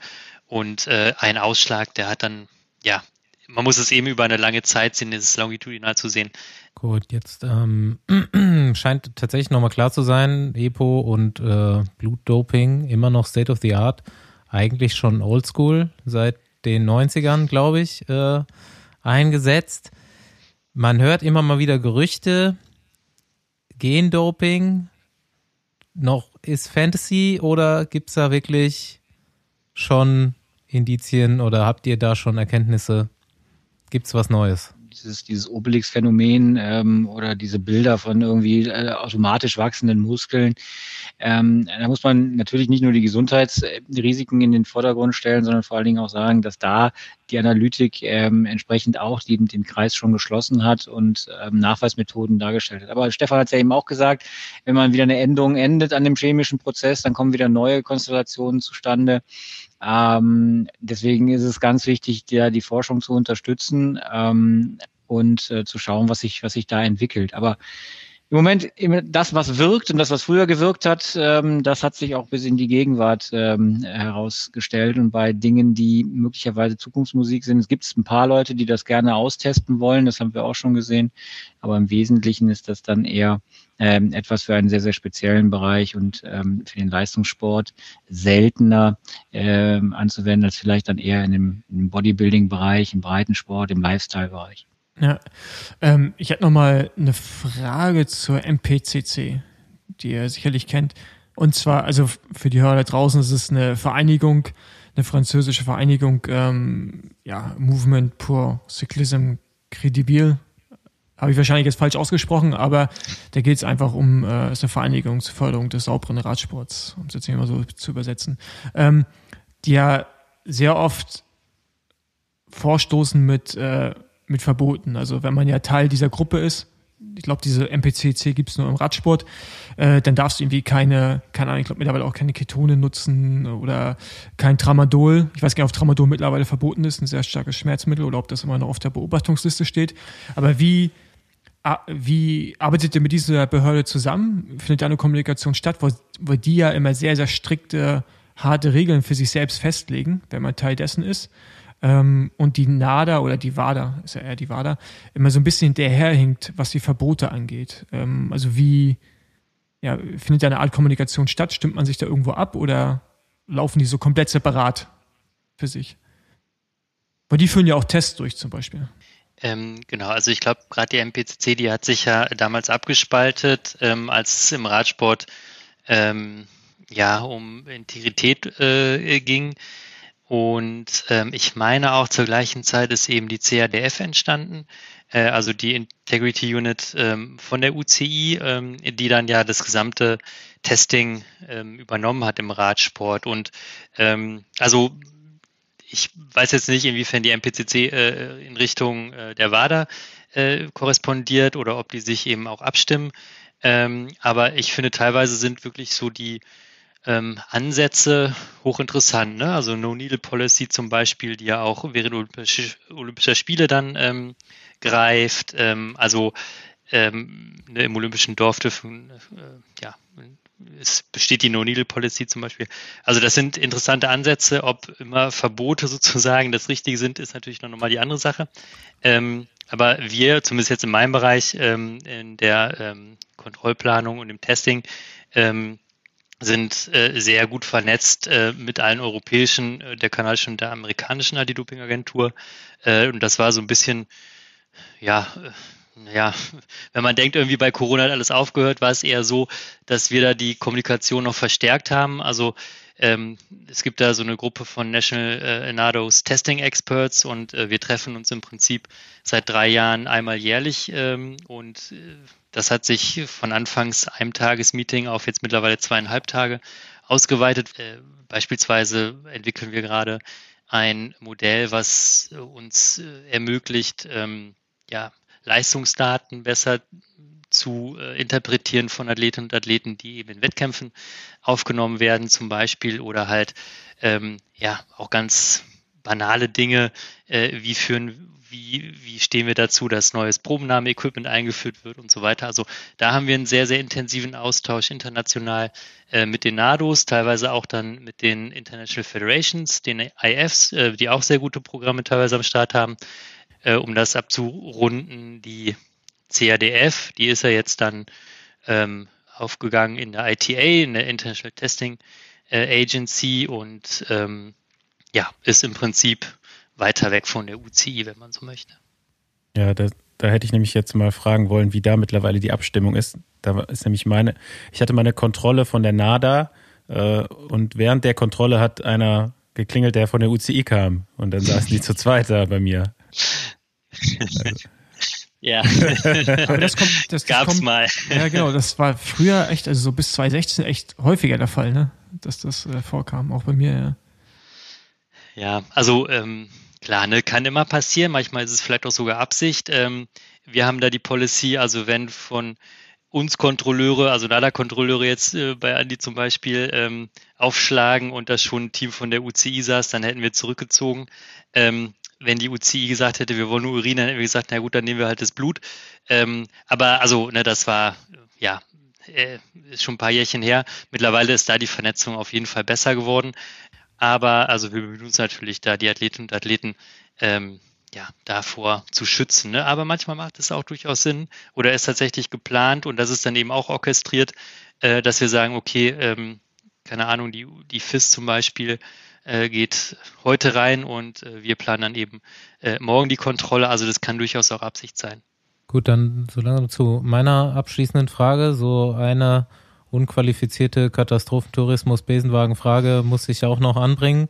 Und äh, ein Ausschlag, der hat dann ja man muss es eben über eine lange Zeit sehen, dieses longitudinal zu sehen. Gut, jetzt ähm, scheint tatsächlich nochmal klar zu sein, EPO und äh, Blutdoping immer noch State of the Art, eigentlich schon oldschool, seit den 90ern, glaube ich, äh, eingesetzt. Man hört immer mal wieder Gerüchte, Gendoping, noch ist Fantasy oder gibt es da wirklich schon Indizien oder habt ihr da schon Erkenntnisse? Gibt's was Neues? Dieses, dieses Obelix-Phänomen ähm, oder diese Bilder von irgendwie äh, automatisch wachsenden Muskeln. Ähm, da muss man natürlich nicht nur die Gesundheitsrisiken in den Vordergrund stellen, sondern vor allen Dingen auch sagen, dass da die Analytik ähm, entsprechend auch die, den Kreis schon geschlossen hat und ähm, Nachweismethoden dargestellt hat. Aber Stefan hat es ja eben auch gesagt, wenn man wieder eine Änderung endet an dem chemischen Prozess, dann kommen wieder neue Konstellationen zustande. Ähm, deswegen ist es ganz wichtig, ja, die Forschung zu unterstützen ähm, und äh, zu schauen, was sich, was sich da entwickelt. Aber im Moment das, was wirkt und das, was früher gewirkt hat, ähm, das hat sich auch bis in die Gegenwart ähm, herausgestellt. Und bei Dingen, die möglicherweise Zukunftsmusik sind, es gibt ein paar Leute, die das gerne austesten wollen. Das haben wir auch schon gesehen. Aber im Wesentlichen ist das dann eher ähm, etwas für einen sehr, sehr speziellen Bereich und für den Leistungssport seltener anzuwenden als vielleicht dann eher in dem, Bodybuilding-Bereich, im Breitensport, im Lifestyle-Bereich. Ja, ähm, ich hätte noch mal eine Frage zur MPCC, die ihr sicherlich kennt. Und zwar, also für die Hörer da draußen, es ist eine Vereinigung, eine französische Vereinigung, ähm, ja, Movement pour Cyclisme Credibil. Habe ich wahrscheinlich jetzt falsch ausgesprochen, aber da geht es einfach um, äh, ist eine Vereinigung zur Förderung des sauberen Radsports, um es jetzt nicht mal so zu übersetzen, ähm, die ja sehr oft vorstoßen mit äh, mit verboten. Also wenn man ja Teil dieser Gruppe ist, ich glaube, diese MPCC gibt es nur im Radsport, äh, dann darfst du irgendwie keine, keine Ahnung, ich glaube mittlerweile auch keine Ketone nutzen oder kein Tramadol. Ich weiß gar nicht, ob Tramadol mittlerweile verboten ist, ein sehr starkes Schmerzmittel oder ob das immer noch auf der Beobachtungsliste steht. Aber wie, wie arbeitet ihr mit dieser Behörde zusammen? Findet da eine Kommunikation statt, wo, wo die ja immer sehr, sehr strikte, harte Regeln für sich selbst festlegen, wenn man Teil dessen ist? Ähm, und die NADA oder die WADA, ist ja eher die WADA, immer so ein bisschen hinterherhinkt, was die Verbote angeht. Ähm, also wie, ja, findet da eine Art Kommunikation statt? Stimmt man sich da irgendwo ab oder laufen die so komplett separat für sich? Weil die führen ja auch Tests durch zum Beispiel. Ähm, genau, also ich glaube, gerade die MPCC, die hat sich ja damals abgespaltet, ähm, als es im Radsport ähm, ja um Integrität äh, ging. Und ähm, ich meine auch zur gleichen Zeit ist eben die CADF entstanden, äh, also die Integrity Unit ähm, von der UCI, ähm, die dann ja das gesamte Testing ähm, übernommen hat im Radsport. Und ähm, also ich weiß jetzt nicht, inwiefern die MPCC äh, in Richtung äh, der WADA äh, korrespondiert oder ob die sich eben auch abstimmen. Ähm, aber ich finde, teilweise sind wirklich so die ähm, Ansätze hochinteressant. Ne? Also No-Needle-Policy zum Beispiel, die ja auch während Olympischer, Olympischer Spiele dann ähm, greift. Ähm, also ähm, ne, im Olympischen Dorf dürfen, äh, ja, es besteht die No-Needle-Policy zum Beispiel. Also das sind interessante Ansätze. Ob immer Verbote sozusagen das Richtige sind, ist natürlich noch mal die andere Sache. Ähm, aber wir, zumindest jetzt in meinem Bereich, ähm, in der Kontrollplanung und im Testing, ähm, sind äh, sehr gut vernetzt äh, mit allen europäischen, äh, der kanadischen und der amerikanischen Anti-Doping-Agentur. Äh, und das war so ein bisschen, ja, ja, wenn man denkt, irgendwie bei Corona hat alles aufgehört, war es eher so, dass wir da die Kommunikation noch verstärkt haben. Also ähm, es gibt da so eine Gruppe von National äh, NADO's Testing Experts und äh, wir treffen uns im Prinzip seit drei Jahren einmal jährlich ähm, und äh, das hat sich von anfangs einem Tagesmeeting auf jetzt mittlerweile zweieinhalb Tage ausgeweitet. Äh, beispielsweise entwickeln wir gerade ein Modell, was uns äh, ermöglicht, ähm, ja, Leistungsdaten besser zu äh, interpretieren von Athletinnen und Athleten, die eben in Wettkämpfen aufgenommen werden, zum Beispiel, oder halt ähm, ja auch ganz banale Dinge, äh, wie führen, wie, wie stehen wir dazu, dass neues Probennahme-Equipment eingeführt wird und so weiter. Also da haben wir einen sehr, sehr intensiven Austausch international äh, mit den NADOs, teilweise auch dann mit den International Federations, den IFs, äh, die auch sehr gute Programme teilweise am Start haben, äh, um das abzurunden. Die CADF, die ist ja jetzt dann ähm, aufgegangen in der ITA, in der International Testing äh, Agency und ähm, ja, ist im Prinzip weiter weg von der UCI, wenn man so möchte. Ja, da, da hätte ich nämlich jetzt mal fragen wollen, wie da mittlerweile die Abstimmung ist. Da ist nämlich meine, ich hatte mal eine Kontrolle von der NADA äh, und während der Kontrolle hat einer geklingelt, der von der UCI kam und dann saßen die zu zweit da bei mir. Also. Ja, Aber das kommt, das, das gab's kommt, mal. Ja, genau. Das war früher echt, also so bis 2016 echt häufiger der Fall, ne? Dass das äh, vorkam, auch bei mir, ja. Ja, also ähm, klar, ne, kann immer passieren. Manchmal ist es vielleicht auch sogar Absicht. Ähm, wir haben da die Policy, also wenn von uns Kontrolleure, also NADA-Kontrolleure jetzt äh, bei Andi zum Beispiel ähm, aufschlagen und das schon ein Team von der UCI saß, dann hätten wir zurückgezogen. Ähm, wenn die UCI gesagt hätte, wir wollen nur Urin, dann hätten wir gesagt, na gut, dann nehmen wir halt das Blut. Ähm, aber also, ne, das war, ja, äh, ist schon ein paar Jährchen her. Mittlerweile ist da die Vernetzung auf jeden Fall besser geworden. Aber also wir bemühen uns natürlich da, die Athletinnen und Athleten ähm, ja, davor zu schützen. Ne? Aber manchmal macht es auch durchaus Sinn oder ist tatsächlich geplant und das ist dann eben auch orchestriert, äh, dass wir sagen, okay, ähm, keine Ahnung, die, die FIS zum Beispiel äh, geht heute rein und äh, wir planen dann eben äh, morgen die Kontrolle. Also das kann durchaus auch Absicht sein. Gut, dann solange zu meiner abschließenden Frage, so eine unqualifizierte Katastrophentourismus-Besenwagen-Frage muss ich auch noch anbringen.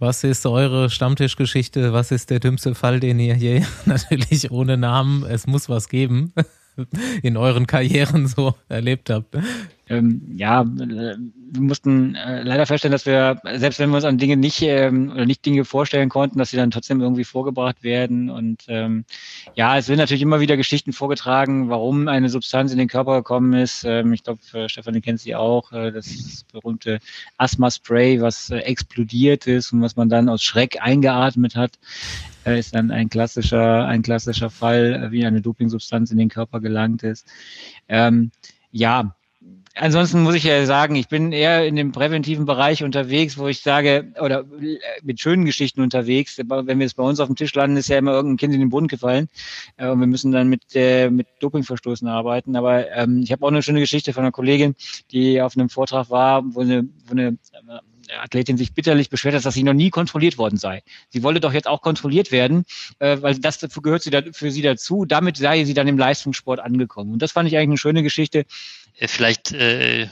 Was ist eure Stammtischgeschichte? Was ist der dümmste Fall, den ihr je, natürlich ohne Namen, es muss was geben, in euren Karrieren so erlebt habt? Ähm, ja, äh, wir mussten äh, leider feststellen, dass wir, selbst wenn wir uns an Dinge nicht ähm, oder nicht Dinge vorstellen konnten, dass sie dann trotzdem irgendwie vorgebracht werden. Und ähm, ja, es werden natürlich immer wieder Geschichten vorgetragen, warum eine Substanz in den Körper gekommen ist. Ähm, ich glaube, äh, Stefan, den kennt sie auch, äh, das berühmte Asthma-Spray, was äh, explodiert ist und was man dann aus Schreck eingeatmet hat ist dann ein klassischer, ein klassischer Fall, äh, wie eine Dopingsubstanz in den Körper gelangt ist. Ähm, ja, ansonsten muss ich ja sagen, ich bin eher in dem präventiven Bereich unterwegs, wo ich sage, oder mit schönen Geschichten unterwegs. Wenn wir es bei uns auf dem Tisch landen, ist ja immer irgendein Kind in den Boden gefallen. Äh, und wir müssen dann mit, äh, mit Dopingverstoßen arbeiten. Aber ähm, ich habe auch eine schöne Geschichte von einer Kollegin, die auf einem Vortrag war, wo eine, wo eine Athletin sich bitterlich beschwert hat, dass sie noch nie kontrolliert worden sei. Sie wolle doch jetzt auch kontrolliert werden, äh, weil das gehört sie da, für sie dazu. Damit sei sie dann im Leistungssport angekommen. Und das fand ich eigentlich eine schöne Geschichte. Äh, vielleicht äh,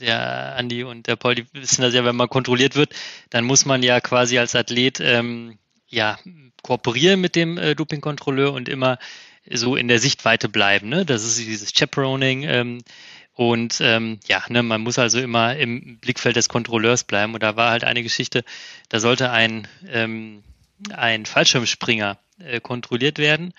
der Andi und der Paul, die wissen das ja, wenn man kontrolliert wird, dann muss man ja quasi als Athlet ähm, ja kooperieren mit dem äh, Dopingkontrolleur und immer so in der Sichtweite bleiben. Ne? Das ist dieses Chaperoning. Ähm, und ähm, ja, ne, man muss also immer im Blickfeld des Kontrolleurs bleiben. Und da war halt eine Geschichte, da sollte ein, ähm, ein Fallschirmspringer äh, kontrolliert werden.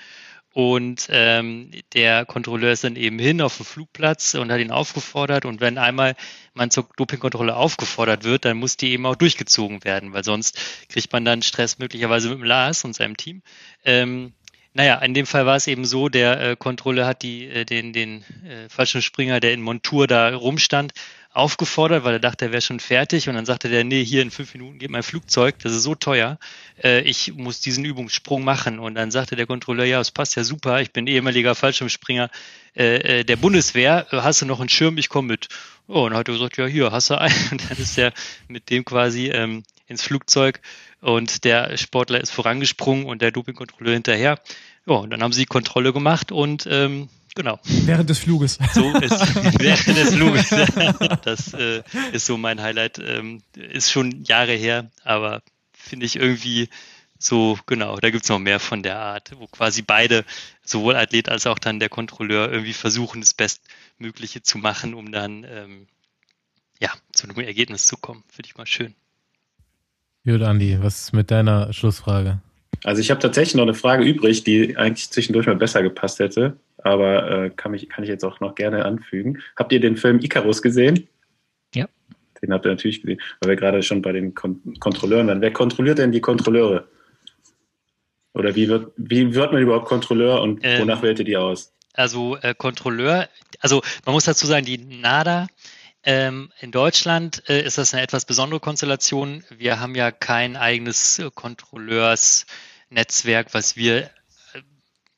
Und ähm, der Kontrolleur ist dann eben hin auf den Flugplatz und hat ihn aufgefordert. Und wenn einmal man zur Dopingkontrolle aufgefordert wird, dann muss die eben auch durchgezogen werden, weil sonst kriegt man dann Stress möglicherweise mit dem Lars und seinem Team. Ähm, naja, in dem Fall war es eben so, der äh, Kontrolle hat die, äh, den, den äh, Fallschirmspringer, der in Montur da rumstand, aufgefordert, weil er dachte, er wäre schon fertig. Und dann sagte der, nee, hier in fünf Minuten geht mein Flugzeug, das ist so teuer, äh, ich muss diesen Übungssprung machen. Und dann sagte der Kontrolleur, ja, es passt ja super, ich bin ehemaliger Fallschirmspringer äh, äh der Bundeswehr, hast du noch einen Schirm, ich komme mit. Oh, und dann hat er gesagt, ja, hier, hast du einen. Und dann ist er mit dem quasi ähm, ins Flugzeug und der Sportler ist vorangesprungen und der Dopingkontrolleur hinterher. ja, und dann haben sie Kontrolle gemacht und ähm, genau. Während des Fluges. So ist während des Fluges. Das äh, ist so mein Highlight. Ähm, ist schon Jahre her, aber finde ich irgendwie so, genau, da gibt's noch mehr von der Art, wo quasi beide, sowohl Athlet als auch dann der Kontrolleur, irgendwie versuchen, das Bestmögliche zu machen, um dann ähm, ja, zu einem Ergebnis zu kommen. Finde ich mal schön. Gut, Andi, was ist mit deiner Schlussfrage? Also ich habe tatsächlich noch eine Frage übrig, die eigentlich zwischendurch mal besser gepasst hätte, aber äh, kann, mich, kann ich jetzt auch noch gerne anfügen. Habt ihr den Film Icarus gesehen? Ja. Den habt ihr natürlich gesehen, weil wir gerade schon bei den Kon Kontrolleuren waren. Wer kontrolliert denn die Kontrolleure? Oder wie wird, wie wird man überhaupt Kontrolleur und Ähm, wonach wählt ihr die aus? Also äh, Kontrolleur, also man muss dazu sagen, die NADA ähm, in Deutschland äh, ist das eine etwas besondere Konstellation. Wir haben ja kein eigenes äh, Kontrolleursnetzwerk, was wir, äh,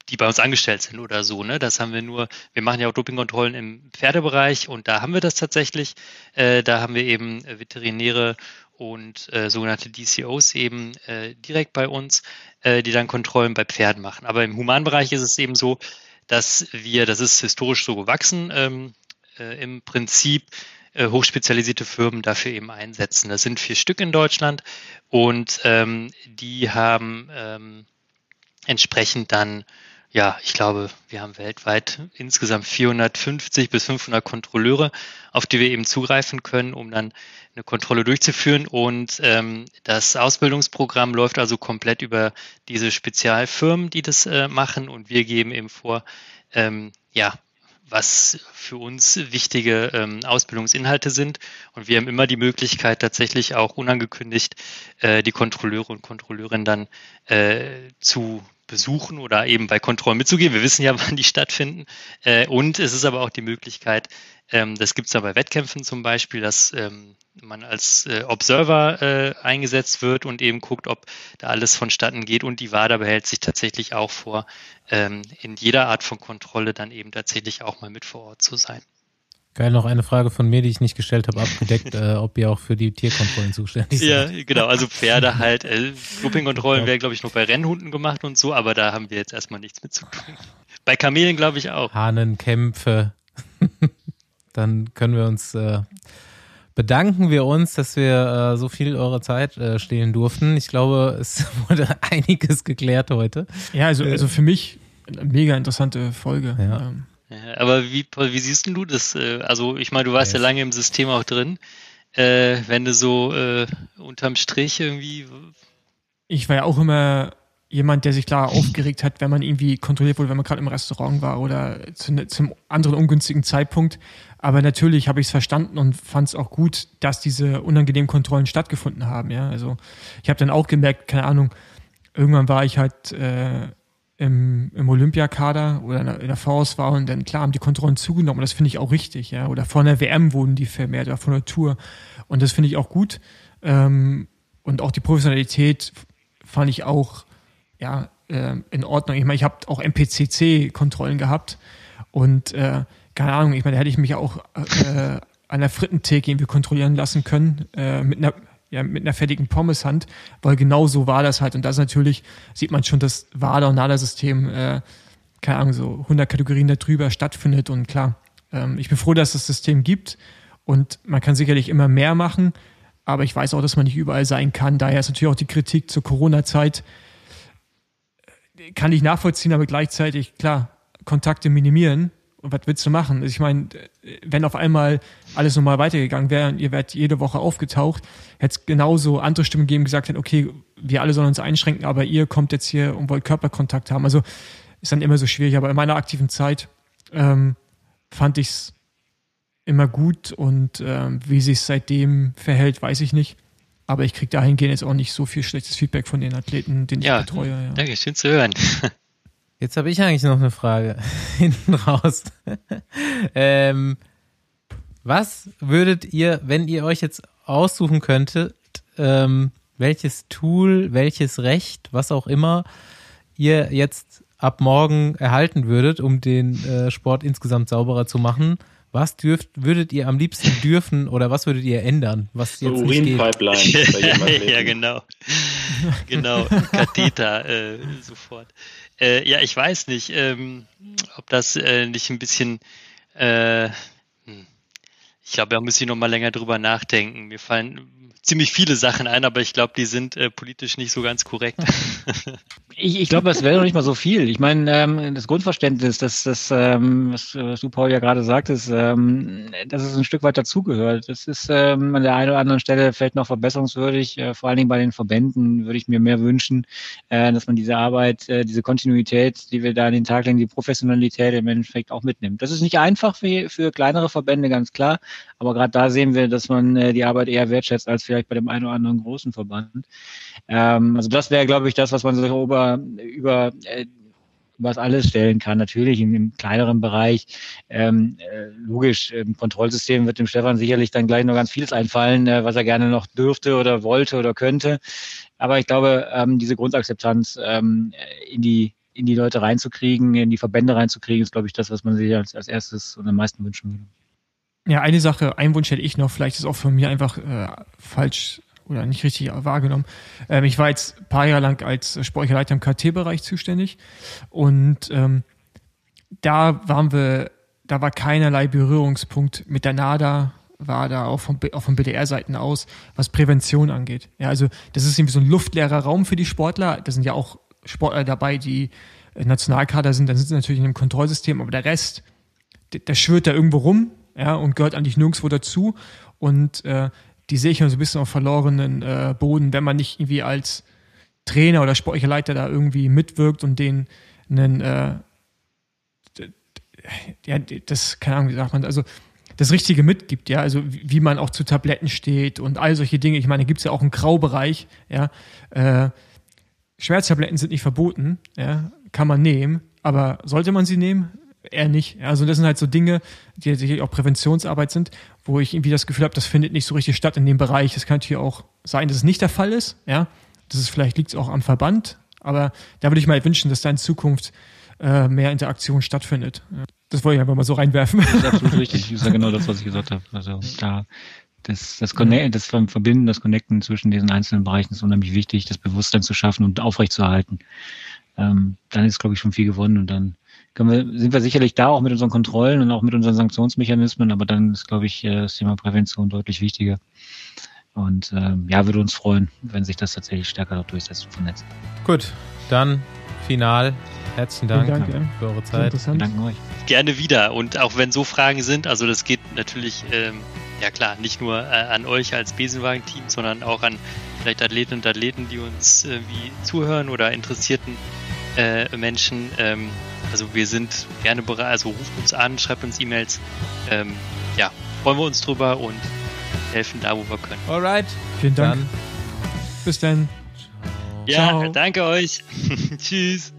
die bei uns angestellt sind oder so. Ne? Das haben wir nur, wir machen ja auch Dopingkontrollen im Pferdebereich und da haben wir das tatsächlich. Äh, da haben wir eben Veterinäre und äh, sogenannte DCOs eben äh, direkt bei uns, die dann Kontrollen bei Pferden machen. Aber im Humanbereich ist es eben so, dass wir, das ist historisch so gewachsen, ähm, äh, im Prinzip äh, hochspezialisierte Firmen dafür eben einsetzen. Das sind vier Stück in Deutschland und ähm, die haben ähm, entsprechend dann, ja, ich glaube, wir haben weltweit insgesamt 450 bis 500 Kontrolleure, auf die wir eben zugreifen können, um dann eine Kontrolle durchzuführen. Und ähm, das Ausbildungsprogramm läuft also komplett über diese Spezialfirmen, die das äh, machen. Und wir geben eben vor, ähm, ja, was für uns wichtige ähm, Ausbildungsinhalte sind. Und wir haben immer die Möglichkeit, tatsächlich auch unangekündigt äh, die Kontrolleure und Kontrolleurinnen dann äh, zu besuchen oder eben bei Kontrollen mitzugehen. Wir wissen ja, wann die stattfinden. Äh, und es ist aber auch die Möglichkeit, ähm, das gibt es ja bei Wettkämpfen zum Beispiel, dass ähm, man als äh, Observer äh, eingesetzt wird und eben guckt, ob da alles vonstatten geht. Und die WADA behält sich tatsächlich auch vor, ähm, in jeder Art von Kontrolle dann eben tatsächlich auch mal mit vor Ort zu sein. Geil, noch eine Frage von mir, die ich nicht gestellt habe, abgedeckt, äh, ob ihr auch für die Tierkontrollen zuständig Ja, seid. genau. Also Pferde halt. Äh, Dopingkontrollen werden, glaube ich, noch bei Rennhunden gemacht und so, aber da haben wir jetzt erstmal nichts mit zu tun. Bei Kamelen, glaube ich, auch. Hahnenkämpfe. Dann können wir uns äh, bedanken wir uns, dass wir äh, so viel eurer Zeit äh, stehlen durften. Ich glaube, es wurde einiges geklärt heute. Ja, also, also für mich eine mega interessante Folge. Ja. Ähm, Ja, aber wie, wie siehst denn du das? Äh, Also ich meine, du warst ja, Yes. lange im System auch drin. Äh, wenn du so äh, unterm Strich irgendwie ich war ja auch immer jemand, der sich klar aufgeregt hat, wenn man irgendwie kontrolliert wurde, wenn man gerade im Restaurant war oder zu, ne- zum anderen ungünstigen Zeitpunkt. Aber natürlich habe ich es verstanden und fand es auch gut, dass diese unangenehmen Kontrollen stattgefunden haben. Ja, also ich habe dann auch gemerkt, keine Ahnung, irgendwann war ich halt äh, im, im Olympiakader oder in der, der Vorauswahl und dann klar haben die Kontrollen zugenommen und das finde ich auch richtig, ja. Oder vor einer WM wurden die vermehrt oder von der Tour und das finde ich auch gut. Ähm, und auch die Professionalität fand ich auch ja, äh, in Ordnung. Ich meine, ich habe auch MPCC-Kontrollen gehabt und äh, keine Ahnung, ich meine, da hätte ich mich auch äh, an der Frittentheke irgendwie kontrollieren lassen können äh, mit einer ja, mit einer fertigen Pommeshand, weil genau so war das halt. Und das natürlich sieht man schon, das WADA und NADA-System, äh, keine Ahnung, so 100 Kategorien darüber stattfindet. Und klar, ähm, ich bin froh, dass es das System gibt und man kann sicherlich immer mehr machen, aber ich weiß auch, dass man nicht überall sein kann. Daher ist natürlich auch die Kritik zur Corona-Zeit, äh, kann ich nachvollziehen, aber gleichzeitig, klar, Kontakte minimieren. Und was willst du machen? Ich meine, wenn auf einmal alles normal weitergegangen wäre und ihr wärt jede Woche aufgetaucht, hätte es genauso andere Stimmen gegeben, gesagt hätten, okay, wir alle sollen uns einschränken, aber ihr kommt jetzt hier und wollt Körperkontakt haben. Also ist dann immer so schwierig. Aber in meiner aktiven Zeit ähm, fand ich es immer gut und ähm, wie sich seitdem verhält, weiß ich nicht. Aber ich kriege dahingehend jetzt auch nicht so viel schlechtes Feedback von den Athleten, den ich Ja, betreue. Ja. Danke, schön zu hören. Jetzt habe ich eigentlich noch eine Frage hinten raus. ähm, was würdet ihr, wenn ihr euch jetzt aussuchen könntet, ähm, welches Tool, welches Recht, was auch immer, ihr jetzt ab morgen erhalten würdet, um den äh, Sport insgesamt sauberer zu machen? Was dürft, würdet ihr am liebsten dürfen oder was würdet ihr ändern, was So jetzt geht? Urinpipeline ja, genau. genau, Katheter äh, sofort. Äh, ja, ich weiß nicht, ähm, ob das äh, nicht ein bisschen. Äh, hm. ich glaube, da muss ich noch mal länger drüber nachdenken. Mir fallen ziemlich viele Sachen ein, aber ich glaube, die sind äh, politisch nicht so ganz korrekt. Ich, ich glaube, es wäre noch nicht mal so viel. Ich meine, ähm, das Grundverständnis, dass das, ähm, was, was du Paul ja gerade sagtest, ähm, dass es ein Stück weit dazugehört. Das ist ähm, an der einen oder anderen Stelle vielleicht noch verbesserungswürdig. Äh, vor allen Dingen bei den Verbänden würde ich mir mehr wünschen, äh, dass man diese Arbeit, äh, diese Kontinuität, die wir da an den Tag legen, die Professionalität im Endeffekt auch mitnimmt. Das ist nicht einfach für, für kleinere Verbände, ganz klar. Aber gerade da sehen wir, dass man äh, die Arbeit eher wertschätzt als vielleicht bei dem einen oder anderen großen Verband. Ähm, also das wäre, glaube ich, das, was man sich über, über äh, was alles stellen kann. Natürlich in im kleineren Bereich. Ähm, äh, logisch, im Kontrollsystem wird dem Stefan sicherlich dann gleich noch ganz vieles einfallen, äh, was er gerne noch dürfte oder wollte oder könnte. Aber ich glaube, ähm, diese Grundakzeptanz ähm, in die in die Leute reinzukriegen, in die Verbände reinzukriegen, ist, glaube ich, das, was man sich als, als erstes und am meisten wünschen würde. Ja, eine Sache, ein Wunsch hätte ich noch, vielleicht ist auch von mir einfach äh, falsch oder nicht richtig wahrgenommen. Ähm, ich war jetzt ein paar Jahre lang als sportlicher Leiter im KT-Bereich zuständig und ähm, da waren wir, da war keinerlei Berührungspunkt mit der NADA, war da auch von, auch von BDR-Seiten aus, was Prävention angeht. Ja, also das ist irgendwie so ein luftleerer Raum für die Sportler. Da sind ja auch Sportler dabei, die Nationalkader sind, dann sind sie natürlich in einem Kontrollsystem, aber der Rest, der, der schwirrt da irgendwo rum, ja, und gehört eigentlich nirgendwo dazu. Und äh, die sehe ich immer so ein bisschen auf verlorenen äh, Boden, wenn man nicht irgendwie als Trainer oder sportlicher Leiter da irgendwie mitwirkt und den einen, äh, ja, das, keine Ahnung, wie sagt man, also das Richtige mitgibt, ja, also wie, man auch zu Tabletten steht und all solche Dinge. Ich meine, gibt es ja auch einen Graubereich, ja. Äh, Schmerztabletten sind nicht verboten, ja, kann man nehmen, aber sollte man sie nehmen? Eher nicht. Also das sind halt so Dinge, die sicherlich auch Präventionsarbeit sind, wo ich irgendwie das Gefühl habe, das findet nicht so richtig statt in dem Bereich. Es kann natürlich auch sein, dass es nicht der Fall ist, ja. Das ist vielleicht liegt es auch am Verband, aber da würde ich mal wünschen, dass da in Zukunft äh, mehr Interaktion stattfindet. Das wollte ich einfach mal so reinwerfen. Das ist absolut richtig. Das ist ja genau das, was ich gesagt habe. Also da das, das, Connect, das Verbinden, das Connecten zwischen diesen einzelnen Bereichen ist unheimlich wichtig, das Bewusstsein zu schaffen und aufrechtzuerhalten. Ähm, dann ist, glaube ich, schon viel gewonnen und dann wir, sind wir sicherlich da auch mit unseren Kontrollen und auch mit unseren Sanktionsmechanismen, aber dann ist, glaube ich, äh, das Thema Prävention deutlich wichtiger. Und ähm, ja, würde uns freuen, wenn sich das tatsächlich stärker durchsetzt und vernetzt. Gut, dann final. Herzlichen Dank, Dank ja. für eure Zeit. Wir danken euch. Gerne wieder. Und auch wenn so Fragen sind, also das geht natürlich, ähm, ja klar, nicht nur äh, an euch als Besenwagen-Team, sondern auch an vielleicht Athleten und Athleten, die uns irgendwie zuhören oder interessierten äh, Menschen. Ähm, also wir sind gerne bereit, also ruft uns an, schreibt uns E-Mails. Ähm, ja, freuen wir uns drüber und helfen da, wo wir können. Alright. Vielen Dank. Dann Bis dann. Ja, Ciao. danke euch. Tschüss.